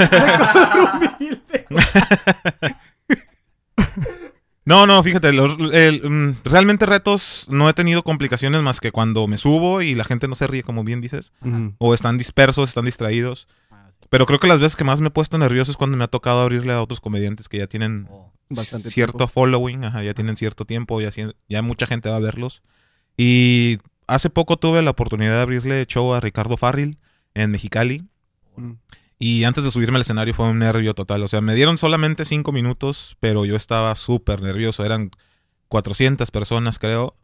No, no, fíjate, los- el, mm, realmente retos no he tenido complicaciones más que cuando me subo y la gente no se ríe, como bien dices, o están dispersos, están distraídos. Ah. Pero creo que las veces que más me he puesto nervioso es cuando me ha tocado abrirle a otros comediantes que ya tienen Oh. Bastante cierto tiempo. following, ajá, ya tienen cierto tiempo, ya, ya mucha gente va a verlos. Y hace poco tuve la oportunidad de abrirle show a Ricardo Farril en Mexicali. Mm. Y antes de subirme al escenario fue un nervio total. O sea, me dieron solamente cinco minutos, pero yo estaba súper nervioso. Eran 400 personas, creo.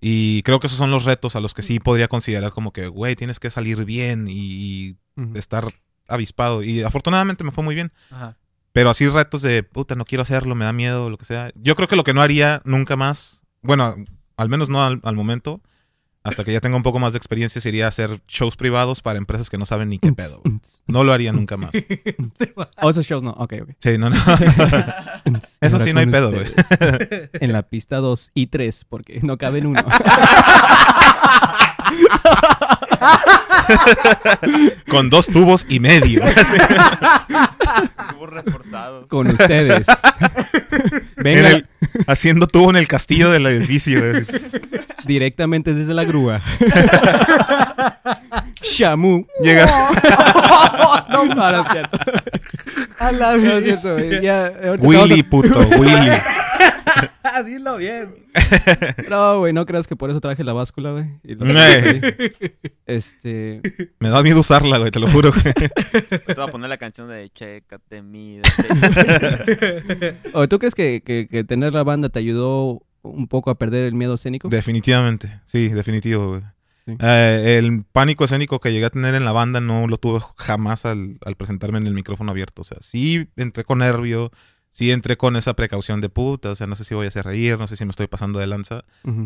Y creo que esos son los retos a los que sí podría considerar como que, güey, tienes que salir bien y, estar avispado. Y afortunadamente me fue muy bien. Ajá. Pero así retos de, puta, no quiero hacerlo, me da miedo, lo que sea. Yo creo que lo que no haría nunca más, bueno, al menos no al, al momento, hasta que ya tenga un poco más de experiencia, sería hacer shows privados para empresas que no saben ni qué pedo. güey. No lo haría nunca más. Oh, esos shows no. Ok, ok. Sí, no, no. Eso sí, no hay pedo, güey. güey. En la pista 2 y 3, porque no cabe en uno. Con dos tubos y medio. Tubos reforzados. Con ustedes. En Venga el- haciendo tubo en el castillo del edificio. directamente desde la grúa. Shamu. Llega no, no, no es cierto. A la No es cierto, güey. Ya, ahorita Willy, puto, Willy. Ah, Dilo bien. No, güey, no creas que por eso traje la báscula, güey. y lo. Este. Me da miedo usarla, güey, te lo juro. güey. Te voy a poner la canción de Chécate. ¿O tú crees que, que- que tener la banda te ayudó un poco a perder el miedo escénico? Definitivamente, sí, definitivo, güey. Sí. Eh, el pánico escénico que llegué a tener en la banda no lo tuve jamás al, al presentarme en el micrófono abierto. O sea, sí entré con nervio, sí entré con esa precaución de puta, o sea, no sé si voy a hacer reír, no sé si me estoy pasando de lanza.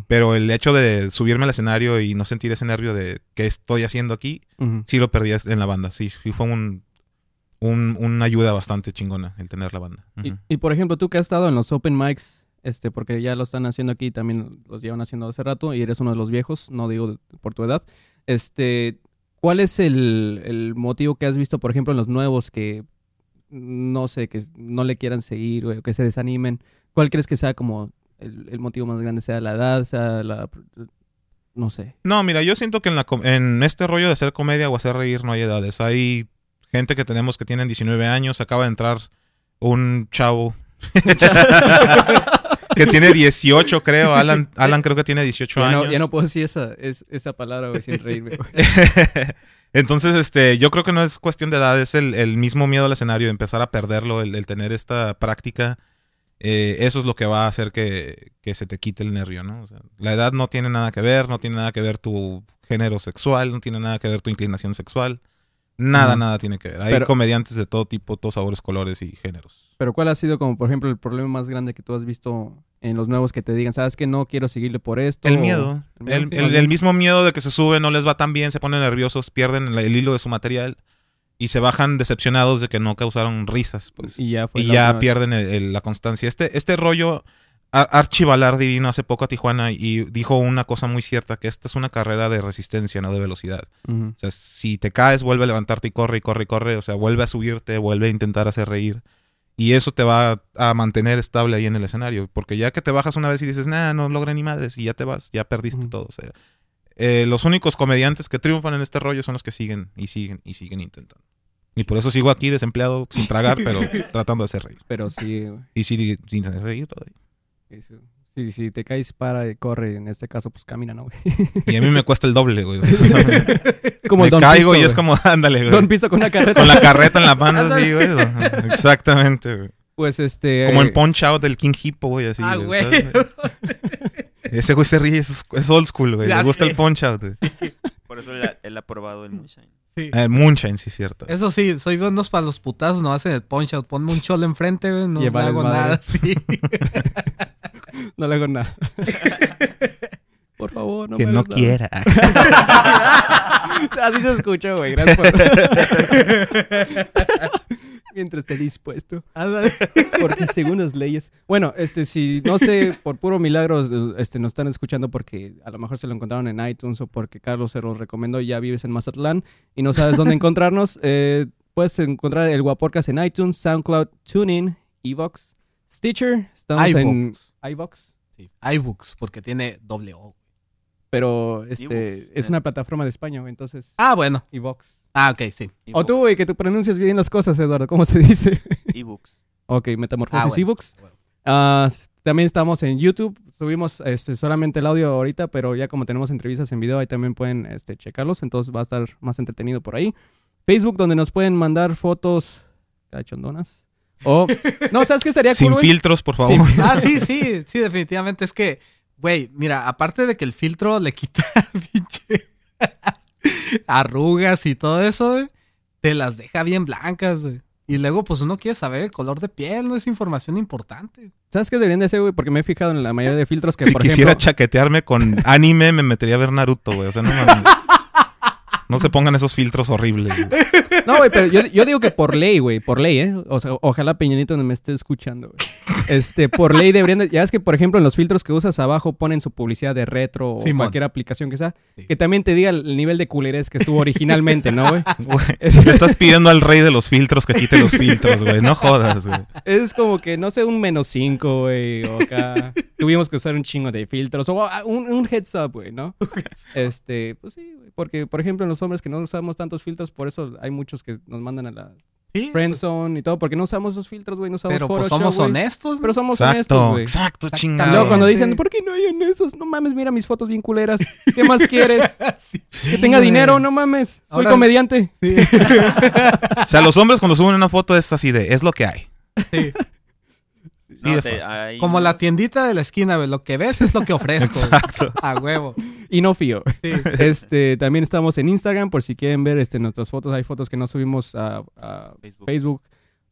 Pero el hecho de subirme al escenario y no sentir ese nervio de qué estoy haciendo aquí, sí lo perdí en la banda. Sí, sí fue un, un- una ayuda bastante chingona el tener la banda. Y, por ejemplo, tú que has estado en los open mics, este, porque ya lo están haciendo aquí, también los llevan haciendo hace rato, y eres uno de los viejos, no digo por tu edad. Este, ¿cuál es el, el motivo que has visto, por ejemplo, en los nuevos que no sé, que no le quieran seguir o que se desanimen? ¿Cuál crees que sea como el, el motivo más grande? ¿Sea la edad? ¿Sea la... no sé? No, mira, yo siento que en, la, en este rollo de hacer comedia o hacer reír no hay edades. Hay gente que tenemos que tienen 19 años, acaba de entrar un chavo que tiene 18, creo. Alan, Alan creo que tiene 18 Ya años. no, ya no puedo decir esa, es- esa palabra, güey, sin reírme. güey. Entonces, este, yo creo que no es cuestión de edad, es el, el mismo miedo al escenario, empezar a perderlo, el, el tener esta práctica. eh, eso es lo que va a hacer que, que se te quite el nervio, ¿no? O sea, la edad no tiene nada que ver, no tiene nada que ver tu género sexual, no tiene nada que ver tu inclinación sexual. Nada, nada tiene que ver. Hay Pero- comediantes de todo tipo, todos sabores, colores y géneros. Pero ¿cuál ha sido como, por ejemplo, el problema más grande que tú has visto en los nuevos que te digan, sabes que no quiero seguirle por esto? El o- miedo. el miedo, El, mismo miedo de que se sube, no les va tan bien, se ponen nerviosos, pierden el, hilo de su material y se bajan decepcionados de que no causaron risas, pues. Y ya, fue y ya pierden la constancia. Este, este rollo, Ar- Archie Balardi vino hace poco a Tijuana y dijo una cosa muy cierta, que esta es una carrera de resistencia, no de velocidad. O sea, si te caes, vuelve a levantarte y corre y corre y corre. O sea, vuelve a subirte, vuelve a intentar hacer reír. Y eso te va a mantener estable ahí en el escenario. Porque ya que te bajas una vez y dices, nah, no logré ni madres, y ya te vas, ya perdiste todo. O sea, eh, los únicos comediantes que triunfan en este rollo son los que siguen y siguen y siguen intentando. Y por eso sigo aquí desempleado, sin tragar, pero tratando de hacer reír. Pero sí, güey, Y sí, sin hacer reír todavía. eso. Sí, si te caes, para y corre. En este caso, pues camina, ¿no, güey? Y a mí me cuesta el doble, güey. O sea, Como me el Don caigo Pisto, y es güey. como, ándale, güey. Don Pisto con una carreta. Con la carreta en la mano, así, güey. Exactamente, güey. Pues este... Como eh, en Punch Out del King Hippo, güey, así. Ah, güey. ¿sabes? Ese güey se ríe, es, es old school, güey. Ya Le gusta el Punch Out, güey. Por eso él, ha- él ha probado el Moonshine. Sí. Eh, Moonshine, sí, cierto. Eso sí, soy buenos para los putazos, no hacen el punch out. Ponme un cholo enfrente, güey, no vales hago madre. nada. Sí. No le hago nada. Por favor, no que me no hagas nada. quiera. Así se escucha, güey. Gracias por... Mientras esté dispuesto. Porque según las leyes. Bueno, este, si no sé, por puro milagro, este, nos están escuchando porque a lo mejor se lo encontraron en iTunes o porque Carlos se los recomendó y ya vives en Mazatlán y no sabes dónde encontrarnos, eh, puedes encontrar el Guaporcas en iTunes, SoundCloud, TuneIn, Evox, Stitcher. Estamos en iVoox. iVox. Sí. iBooks, porque tiene doble O. Pero este es eh. una plataforma de España, güey, entonces Ah, bueno. Evox. Ah, ok, sí. O tú, güey, que tú pronuncias bien las cosas, Eduardo. ¿Cómo se dice? ebooks. ok, Ah, Metamorfosis bueno. Ebooks. Ah, también estamos en YouTube. Subimos este, solamente el audio ahorita, pero ya como tenemos entrevistas en video, ahí también pueden este, checarlos. Entonces va a estar más entretenido por ahí. Facebook, donde nos pueden mandar fotos cachondonas O, no, ¿sabes qué estaría Sin cool, filtros, por favor. Sin- Ah, sí, sí, sí, definitivamente. Es que, güey, mira, aparte de que el filtro le quita pinche arrugas y todo eso, güey, te las deja bien blancas, güey. Y luego, pues uno quiere saber el color de piel, no es información importante. ¿Sabes qué deberían de hacer, güey? Porque me he fijado en la mayoría de filtros que, si por quisiera ejemplo... chaquetearme con anime, me metería a ver Naruto, güey. O sea, no mames. No se pongan esos filtros horribles. güey. No, güey, pero yo, yo digo que por ley, güey, por ley, ¿eh? O sea, ojalá Peñanito no me esté escuchando, güey. Este, por ley deberían de... Ya es que, por ejemplo, en los filtros que usas abajo ponen su publicidad de retro o cualquier aplicación que sea, Sí. que también te diga el nivel de culerés que estuvo originalmente, ¿no, güey? Güey, Le estás pidiendo al rey de los filtros que quite los filtros, güey. No jodas, güey. Es como que, no sé, un menos 5, güey, o acá tuvimos que usar un chingo de filtros, o ah, un, un heads up, güey, ¿no? Este, pues sí, güey, porque, por ejemplo, en los hombres que no usamos tantos filtros, por eso hay muchos que nos mandan a la Sí, friendzone y todo, porque no usamos esos filtros, güey, no usamos pero pues Photoshop, somos güey. honestos. Pero somos honestos, Exacto, güey. exacto, Y chingado. luego cuando dicen, ¿por qué no hay en esos? No mames, mira mis fotos bien culeras. ¿Qué más quieres? Sí. Que tenga güey. dinero, no mames. Soy Ahora- comediante. Sí. O sea, los hombres cuando suben una foto es así de, es lo que hay. Sí. Sí, No, de te- fácil. hay Como la tiendita de la esquina. Lo que ves es lo que ofrezco. Exacto. A huevo. Y no fío. Sí. Este, también estamos en Instagram por si quieren ver este, nuestras fotos. Hay fotos que no subimos a, a Facebook. Facebook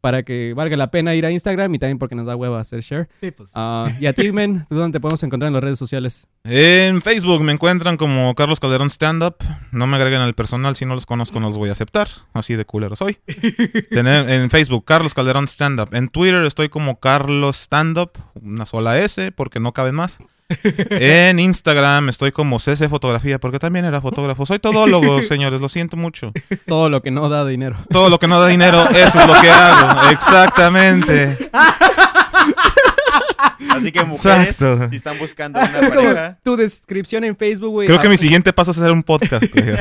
para que valga la pena ir a Instagram y también porque nos da hueva hacer share. Sí, pues. Ah, y a ti, men, ¿tú dónde te podemos encontrar en las redes sociales? En Facebook me encuentran como Carlos Calderón Stand Up. No me agreguen al personal, si no los conozco no los voy a aceptar. Así de culero soy. Tener- en Facebook, Carlos Calderón Stand Up. En Twitter estoy como Carlos Stand Up, una sola S, porque no caben más. En Instagram estoy como CC Fotografía, porque también era fotógrafo. Soy todólogo, señores, lo siento mucho. Todo lo que no da dinero. Todo lo que no da dinero, eso es lo que hago. Exactamente. Así que mujeres, Exacto. si están buscando una pareja, tu descripción en Facebook, güey. Creo que Ah, mi siguiente paso es hacer un podcast. güey.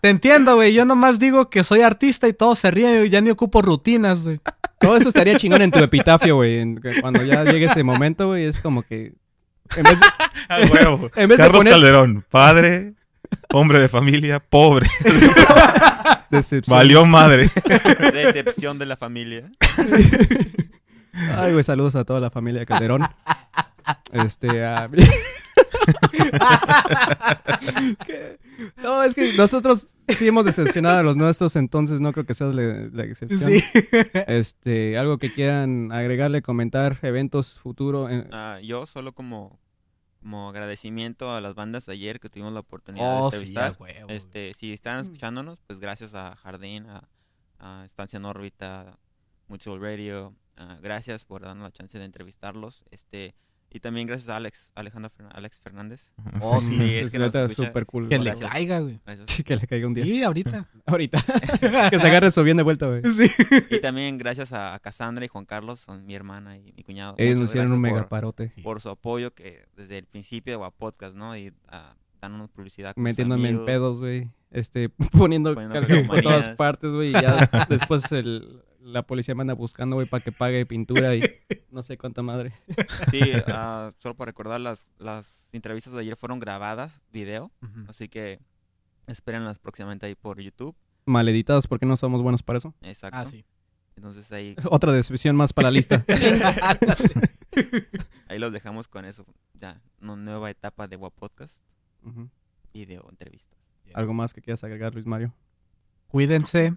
Te entiendo, güey. Yo nomás digo que soy artista y todos se ríen y ya ni ocupo rutinas, güey. Todo eso estaría chingón en tu epitafio, güey. Cuando ya llegue ese momento, güey, es como que... En vez de, A huevo. En vez de Carlos poner- Calderón, padre, hombre de familia, pobre. decepción. Valió madre. decepción de la familia. Ay, güey, saludos a toda la familia de Calderón. Este, a... ¿Qué? No, es que nosotros sí hemos decepcionado a los nuestros, entonces no creo que seas la, la excepción. Sí. Este, algo que quieran agregarle, comentar, eventos, futuro. Ah, yo solo como, como agradecimiento a las bandas de ayer que tuvimos la oportunidad Oh, de sí, entrevistar. a huevo, este, si están escuchándonos, pues gracias a Jardín, a, a Estancia en órbita, Mutual Radio, ah, gracias por darnos la chance de entrevistarlos. Este, y también gracias a Alex, Alejandro Fernan- Alex Fernández. Oh, sí. Sí, es es que nos escucha. súper cool. Que le caiga, güey. Gracias. que le caiga un día. Sí, ahorita. Ahorita. que se agarre su bien de vuelta, güey. Sí. Y también gracias a Cassandra y Juan Carlos, son mi hermana y mi cuñado. Ellos nos hicieron un gracias mega por- parote. por su apoyo que desde el principio de Guapodcast, ¿no? Y ah, dándonos publicidad. con sus Metiéndome en pedos, güey. Este, poniendo Poniéndome calcas por calcomanías. todas partes, güey. Y ya después el, la policía me anda buscando, güey, para que pague pintura y no sé cuánta madre. Sí, ah, solo para recordar, las, las entrevistas de ayer fueron grabadas, video, así que espérenlas próximamente ahí por YouTube. Mal editados porque no somos buenos para eso. Exacto. Ah, sí. Entonces ahí, Otra decepción más para la lista. ahí los dejamos con eso. Ya, una nueva etapa de Guapodcast, Ujú. video, entrevistas. ¿Algo más que quieras agregar, Luis Mario? Cuídense.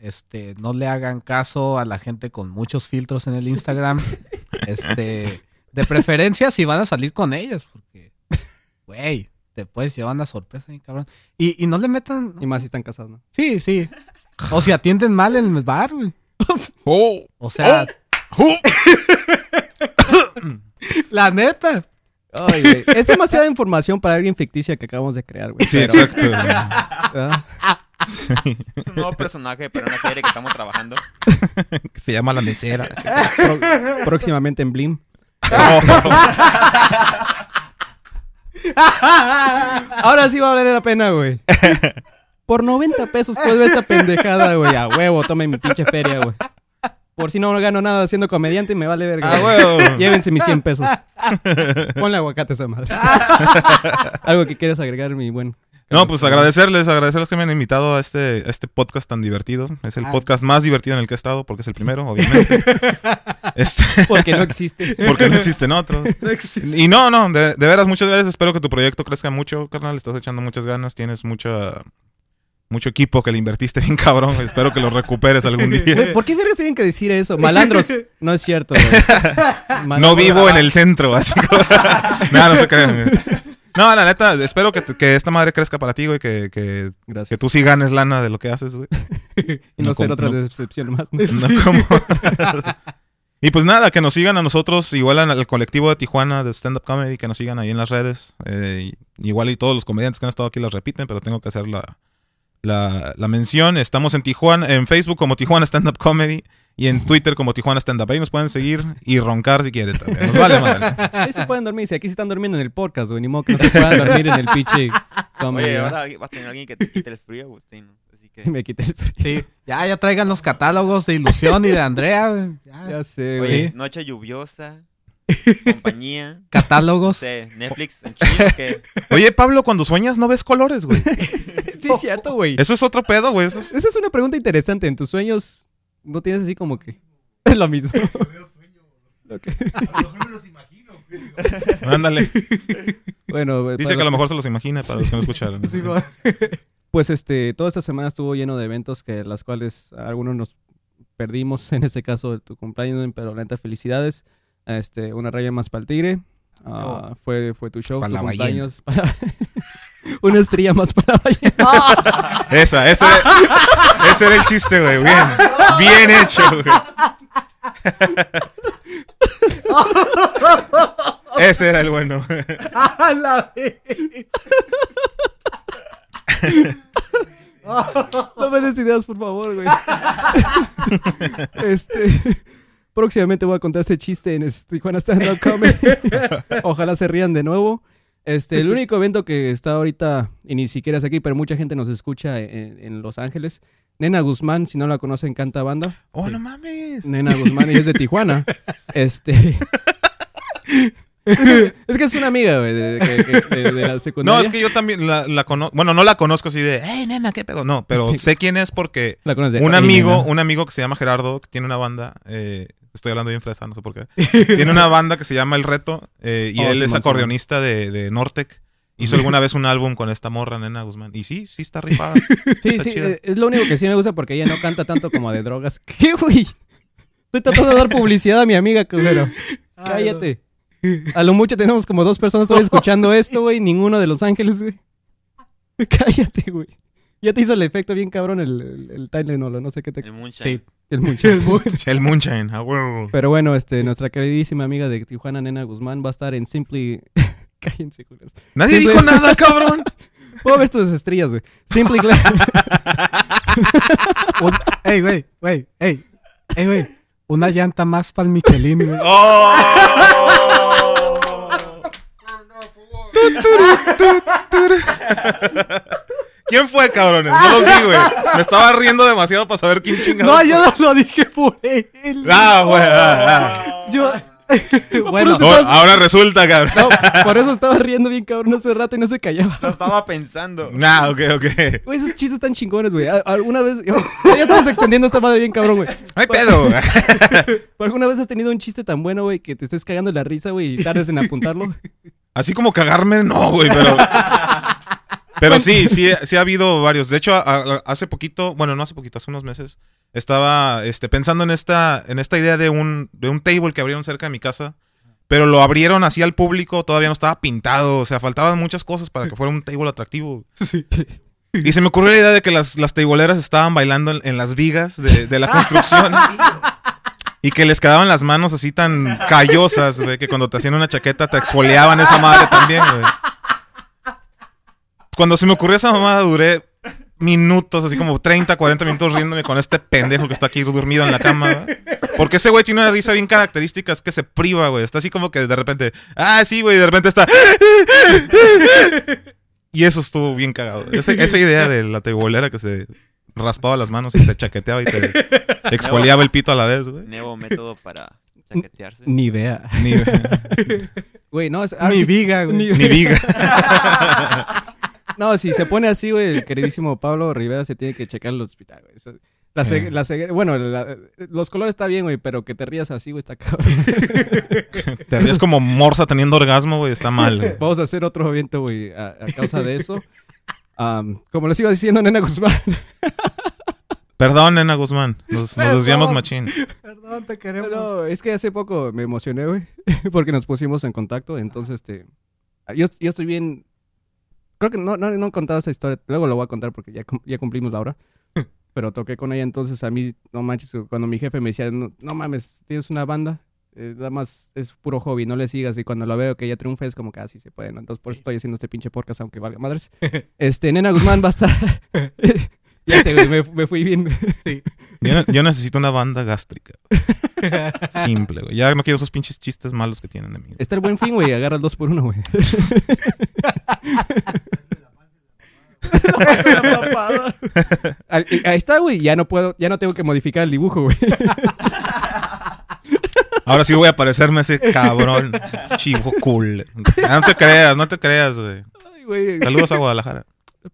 Este, no le hagan caso a la gente con muchos filtros en el Instagram. Este, de preferencia si van a salir con ellas, porque, güey, te puedes llevar una sorpresa, bien cabrón. Y, y no le metan. Y más si están casados, ¿no? Sí, sí. O si atienden mal en el bar, güey. Oh, O sea, oh. la neta. Ay, güey. Es demasiada información para alguien ficticia que acabamos de crear, güey. Sí, Pero, exacto. ¿verdad? Sí. Es un nuevo personaje para una serie que estamos trabajando. Que Se llama La Mesera. Pro- próximamente en Blim. Ahora sí va a valer la pena, güey. Por 90 pesos puedes ver esta pendejada, güey. A huevo, tomen mi pinche feria, güey. Por si no gano nada siendo comediante, me vale verga. Ah, huevo. Llévense mis 100 pesos. Ponle aguacate a esa madre. Algo que quieras agregar, mi buen No, pues agradecerles, agradecerles que me han invitado a este, a este podcast tan divertido. Es el Ah. podcast más divertido en el que he estado, porque es el primero, obviamente. este, Porque no existe. porque no existen otros. Y no, no, de, de veras, muchas gracias. Espero que tu proyecto crezca mucho, carnal. Estás echando muchas ganas. Tienes mucha, mucho equipo que le invertiste bien cabrón. Espero que lo recuperes algún día. ¿Por qué vergas tienen que decir eso? Malandros. No es cierto, güey. No Malandros. vivo en el centro, así como... no, no se crean. No, la neta, espero que, que esta madre crezca para ti, güey, que, que, Gracias. que tú sí ganes lana de lo que haces, güey. Y no, no ser otra no- decepción más. No como- y pues nada, que nos sigan a nosotros, igual al al colectivo de Tijuana de Stand Up Comedy, que nos sigan ahí en las redes. Eh, y- igual y todos los comediantes que han estado aquí las repiten, pero tengo que hacer la, la, la mención. Estamos en Tijuana, en Facebook como Tijuana Stand Up Comedy y en Twitter como Tijuana Stand Up. Ahí nos pueden seguir y roncar si quieren también. Nos vale madre. Ahí se pueden dormir. Si aquí se están durmiendo en el podcast, güey. Ni modo que no se puedan dormir en el pinche comedy, Oye, ahora vas a tener alguien que te quite el frío, Agustín. Así que... Me quité el frío. Sí, ya, ya traigan los catálogos de Ilusión y de Andrea. Ya. Ya sé, Oye, güey. noche lluviosa, compañía, Catálogos. sé, Netflix en chino, que... Oye, Pablo, cuando sueñas no ves colores, güey. Sí, es cierto, güey. Eso es otro pedo, güey. Eso es- Esa es una pregunta interesante. ¿En tus sueños no tienes así como que... Es lo mismo. Ok. Ándale. Bueno, Dice que a lo los mejor se los imagina para los que no escucharon. Sí. Pues este, toda esta semana estuvo lleno de eventos que las cuales algunos nos perdimos, en este caso de tu cumpleaños, pero la neta felicidades. Este, una raya más para el tigre. Ah, fue, fue tu show, Pa' tu la cumpleaños. Para- una estrella más para la ballena. Esa, ese, ese era el chiste, güey. Bien, bien hecho, güey. Ese era el bueno. ¡A la vez! No me des ideas, por favor, güey. este. Próximamente voy a contar este chiste en este Tijuana Stand Up Comedy. Ojalá se rían de nuevo. Este, el único evento que está ahorita, y ni siquiera es aquí, pero mucha gente nos escucha en, en Los Ángeles. Nena Guzmán, si no la conocen, canta banda. Oh, no mames. Nena Guzmán y es de Tijuana. Este. es que es una amiga, güey, de, de- que- de- de la secundaria. No, es que yo también la, la conozco. Bueno, no la conozco así de, hey, nena, ¿qué pedo? No, pero sé quién es porque La un amigo, nena. un amigo que se llama Gerardo, que tiene una banda, eh, estoy hablando bien fresa, no sé por qué. Tiene una banda que se llama El Reto eh, y Oh, él es acordeonista de, de Nortec. Hizo alguna vez un álbum con esta morra, nena Guzmán. Y sí, sí está rifada. Sí, Está sí, chida. es lo único que sí me gusta porque ella no canta tanto como de drogas. ¿Qué, güey? Estoy tratando de dar publicidad a mi amiga, culero. Cállate. A lo mucho tenemos como dos personas todavía escuchando esto, güey. Ninguno de Los Ángeles, güey. Cállate, güey. Ya te hizo el efecto bien cabrón el, el, el Tylenol, no sé qué te... El Moonshine. Sí. El mucho. El Moonshine, a huevo. Pero bueno, este, nuestra queridísima amiga de Tijuana, Nena Guzmán, va a estar en Simply... Cállense, culeros. Nadie dijo nada, cabrón. Puedo ver tus estrellas, güey. Simply... Gla- Un- Ey, güey, güey, ey. Ey, güey. Una llanta más para el Michelin, güey. ¡Oh! ¿Quién fue, cabrones? No los vi, güey. Me estaba riendo demasiado para saber quién chingado. No, yo no lo dije por él. Ah, güey. ah, ah. Yo. bueno, ahora resulta, cabrón. No, por eso estaba riendo bien cabrón hace rato y no se callaba. Lo estaba pensando. Ah, ok, ok. Güey, esos chistes están chingones, güey. Alguna vez... Ya estamos extendiendo esta madre bien cabrón, güey. Ay, pedo. ¿Pero ¿Alguna vez has tenido un chiste tan bueno, güey, que te estés cagando la risa, güey, y tardes en apuntarlo? Así como cagarme, no, güey, pero. Pero sí, sí, sí ha habido varios. De hecho, hace poquito, bueno, no hace poquito, hace unos meses, estaba este, pensando en esta, en esta idea de un, de un table que abrieron cerca de mi casa. Pero lo abrieron así al público, todavía no estaba pintado, o sea, faltaban muchas cosas para que fuera un table atractivo. Y se me ocurrió la idea de que las, las tableeras estaban bailando en, en las vigas de, de la construcción. Y que les quedaban las manos así tan callosas, güey, que cuando te hacían una chaqueta te exfoliaban esa madre también, güey. Cuando se me ocurrió esa mamada duré minutos, así como 30, 40 minutos riéndome con este pendejo que está aquí dormido en la cama, güey. Porque ese güey tiene una risa bien característica, es que se priva, güey. Está así como que de repente, ah, sí, güey, y de repente está... Y eso estuvo bien cagado. Ese- esa idea de la tebolera que se raspaba las manos y te chaqueteaba y te exfoliaba el pito a la vez, güey. Nuevo método para chaquetearse. Ni idea. Ni, Güey, no, es... mi sí- viga, güey. ni- ni viga. No, si se pone así, güey, el queridísimo Pablo Rivera se tiene que checar en el hospital, güey. Eso- La la bueno, la- los colores está bien, güey, pero que te rías así, güey, está cabrón. Te ríes como morsa teniendo orgasmo, güey. Está mal, güey. Vamos a hacer otro evento, güey, a, a causa de eso. Como les iba diciendo, Nena Guzmán. Perdón, Nena Guzmán. Nos, nos desviamos Perdón. machín. Perdón, te queremos. No, es que hace poco me emocioné, güey, porque nos pusimos en contacto. Entonces, este. Yo, yo estoy bien. Creo que no, no, no he contado esa historia. Luego lo voy a contar porque ya, ya cumplimos la hora. Pero toqué con ella, entonces a mí, no manches, cuando mi jefe me decía, no, no mames, tienes una banda, eh, nada más es puro hobby, no le sigas. Y cuando lo veo que ella triunfa es como que así se puede, ¿no? Entonces por eso estoy haciendo este pinche podcast, aunque valga madres. Este, Nena Guzmán va a estar. ya sé, güey, me, me fui bien. Yo, ne- yo necesito una banda gástrica. Simple, güey. Ya no quiero esos pinches chistes malos que tienen de mí. Está el buen fin, güey, agarra el dos por uno, güey. Al- y- Ahí está, güey. Ya no puedo, ya no tengo que modificar el dibujo, güey. Ahora sí voy a parecerme a ese cabrón. Chivo cool. No te creas, no te creas, güey. Ay, güey. Saludos a Guadalajara.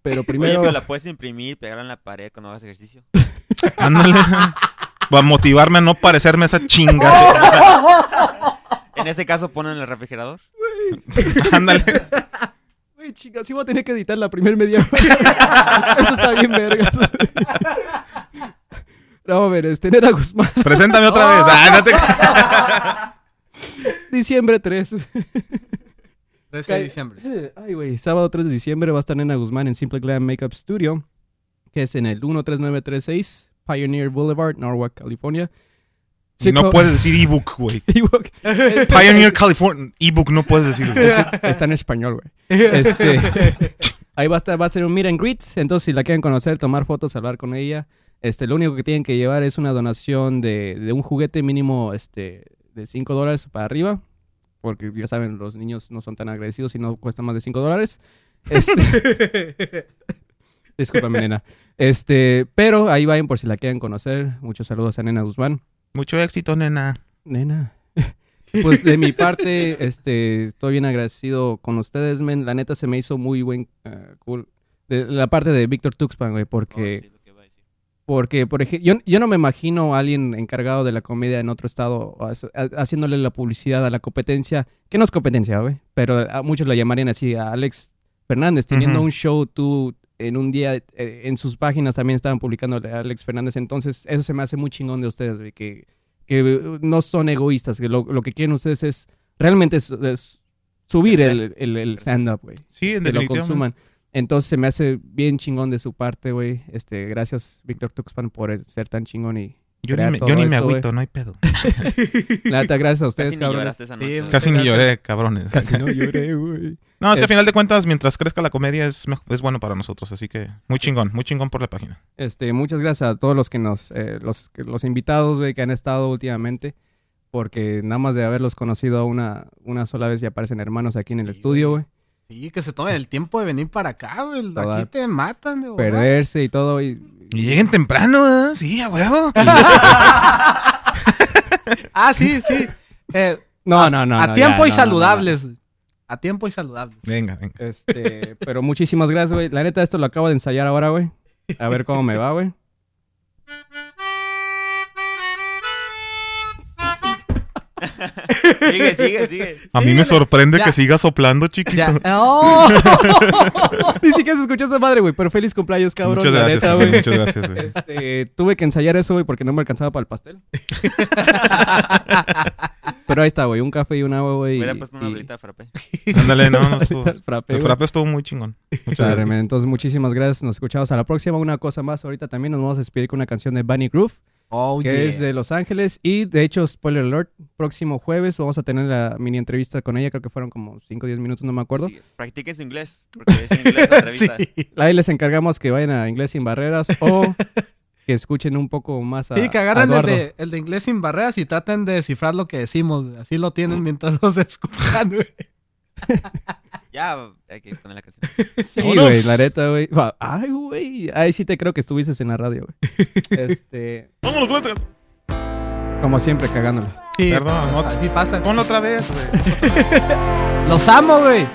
Pero Oye, primero. pero la puedes imprimir, pegarla en la pared cuando hagas ejercicio. Ándale. Va a motivarme a no parecerme a esa chinga. En ese caso, ponen en el refrigerador. Ándale. Güey, chinga, sí voy a tener que editar la primer media hora. Eso está bien, vergas. No, a ver, este Nena Guzmán. Preséntame otra vez. Ah, no te- Diciembre 3. 13 de diciembre. Ay, güey. Sábado 3 de diciembre va a estar Nena Guzmán en Simple Glam Makeup Studio, que es en el 13936 Pioneer Boulevard, Norwalk, California. Y no puedes decir ebook, güey. Ebook. Pioneer California. Ebook no puedes decir. Está en español, güey. Este, ahí va a, estar, va a ser un meet and greet. Entonces, si la quieren conocer, tomar fotos, hablar con ella. Este, lo único que tienen que llevar es una donación de, de un juguete mínimo este, de 5 dólares para arriba. Porque ya saben, los niños no son tan agradecidos y no cuestan más de 5 dólares. Este, discúlpame, nena. Este, pero ahí vayan por si la quieren conocer. Muchos saludos a Nena Guzmán. Mucho éxito, nena. Nena. Pues de mi parte, este, estoy bien agradecido con ustedes, men. La neta se me hizo muy buen, eh, cool. De la parte de Víctor Tuxpan, güey, porque, Oh, sí, lo que iba a decir. Porque, por ejemplo, yo, yo no me imagino a alguien encargado de la comedia en otro estado haciéndole la publicidad a la competencia, que no es competencia, güey, pero a muchos la llamarían así, a Alex Fernández, teniendo un show tú en un día, eh, en sus páginas también estaban publicando a Alex Fernández, entonces eso se me hace muy chingón de ustedes, güey, que, que no son egoístas, que lo, lo que quieren ustedes es realmente es, es subir el, el, el stand-up, güey Sí, que lo consuman. Entonces se me hace bien chingón de su parte, güey. Este, gracias, Víctor Tuxpan, por ser tan chingón y Yo ni me, yo ni me esto, agüito, no hay pedo. La neta, gracias a ustedes, Casi ni cabrones. lloraste esa noche. Sí. Casi ni lloré, cabrones. Casi no lloré, güey. No, es que Es- a final de cuentas, mientras crezca la comedia, es, es bueno para nosotros. Así que muy chingón, muy chingón por la página. Este, muchas gracias a todos los que nos, eh, los, los invitados, güey, que han estado últimamente. Porque nada más de haberlos conocido una, una sola vez ya aparecen hermanos aquí en el Sí, estudio, güey. Sí, que se tomen el tiempo de venir para acá, güey. Toda- Aquí te matan, de. Perderse y todo, y Y lleguen temprano, ¿eh? Sí, a huevo. Ah, sí, sí. Eh, No, a, no, no. A no, tiempo ya, y no, no, no, saludables. A tiempo y saludables. Venga, venga. Este, pero muchísimas gracias, güey. La neta, esto lo acabo de ensayar ahora, güey. A ver cómo me va, güey. Sigue, sigue, sigue. A mí me sorprende Ya. que siga soplando, chiquito. Ya. ¡Oh! Ni siquiera se escuchó esa madre, güey. Pero feliz cumpleaños, cabrón. muchas gracias, neta, güey. muchas gracias, güey. Este, tuve que ensayar eso, güey, porque no me alcanzaba para el pastel. Pero ahí está, güey. Un café y un agua, güey. Hubiera puesto una de frappé. Ándale, no, no estuvo. el frappé, El estuvo muy chingón. Muchas gracias. Entonces, muchísimas gracias. Nos escuchamos a la próxima. Una cosa más, ahorita también nos vamos a despedir con una canción de Bunny Groove, Oh, que yeah. es de Los Ángeles. Y de hecho, spoiler alert, próximo jueves vamos a tener la mini entrevista con ella. Creo que fueron como 5 o 10 minutos, no me acuerdo. Sí, practiquen su inglés, porque es en inglés la entrevista. Sí. Ahí les encargamos que vayan a Inglés Sin Barreras o que escuchen un poco más a. Sí, que agarren el de, el de inglés sin barreras y traten de descifrar lo que decimos. Así lo tienen mientras los escuchan, güey. Ya, hay que poner la canción. Sí, güey, la neta, güey. Va- Ay, güey. Ahí sí te creo que estuviste en la radio, güey. Este. Vámonos, Plata. Como siempre, cagándole. Sí, Perdón, así pasa. Ponlo otra vez, güey. Los amo, güey.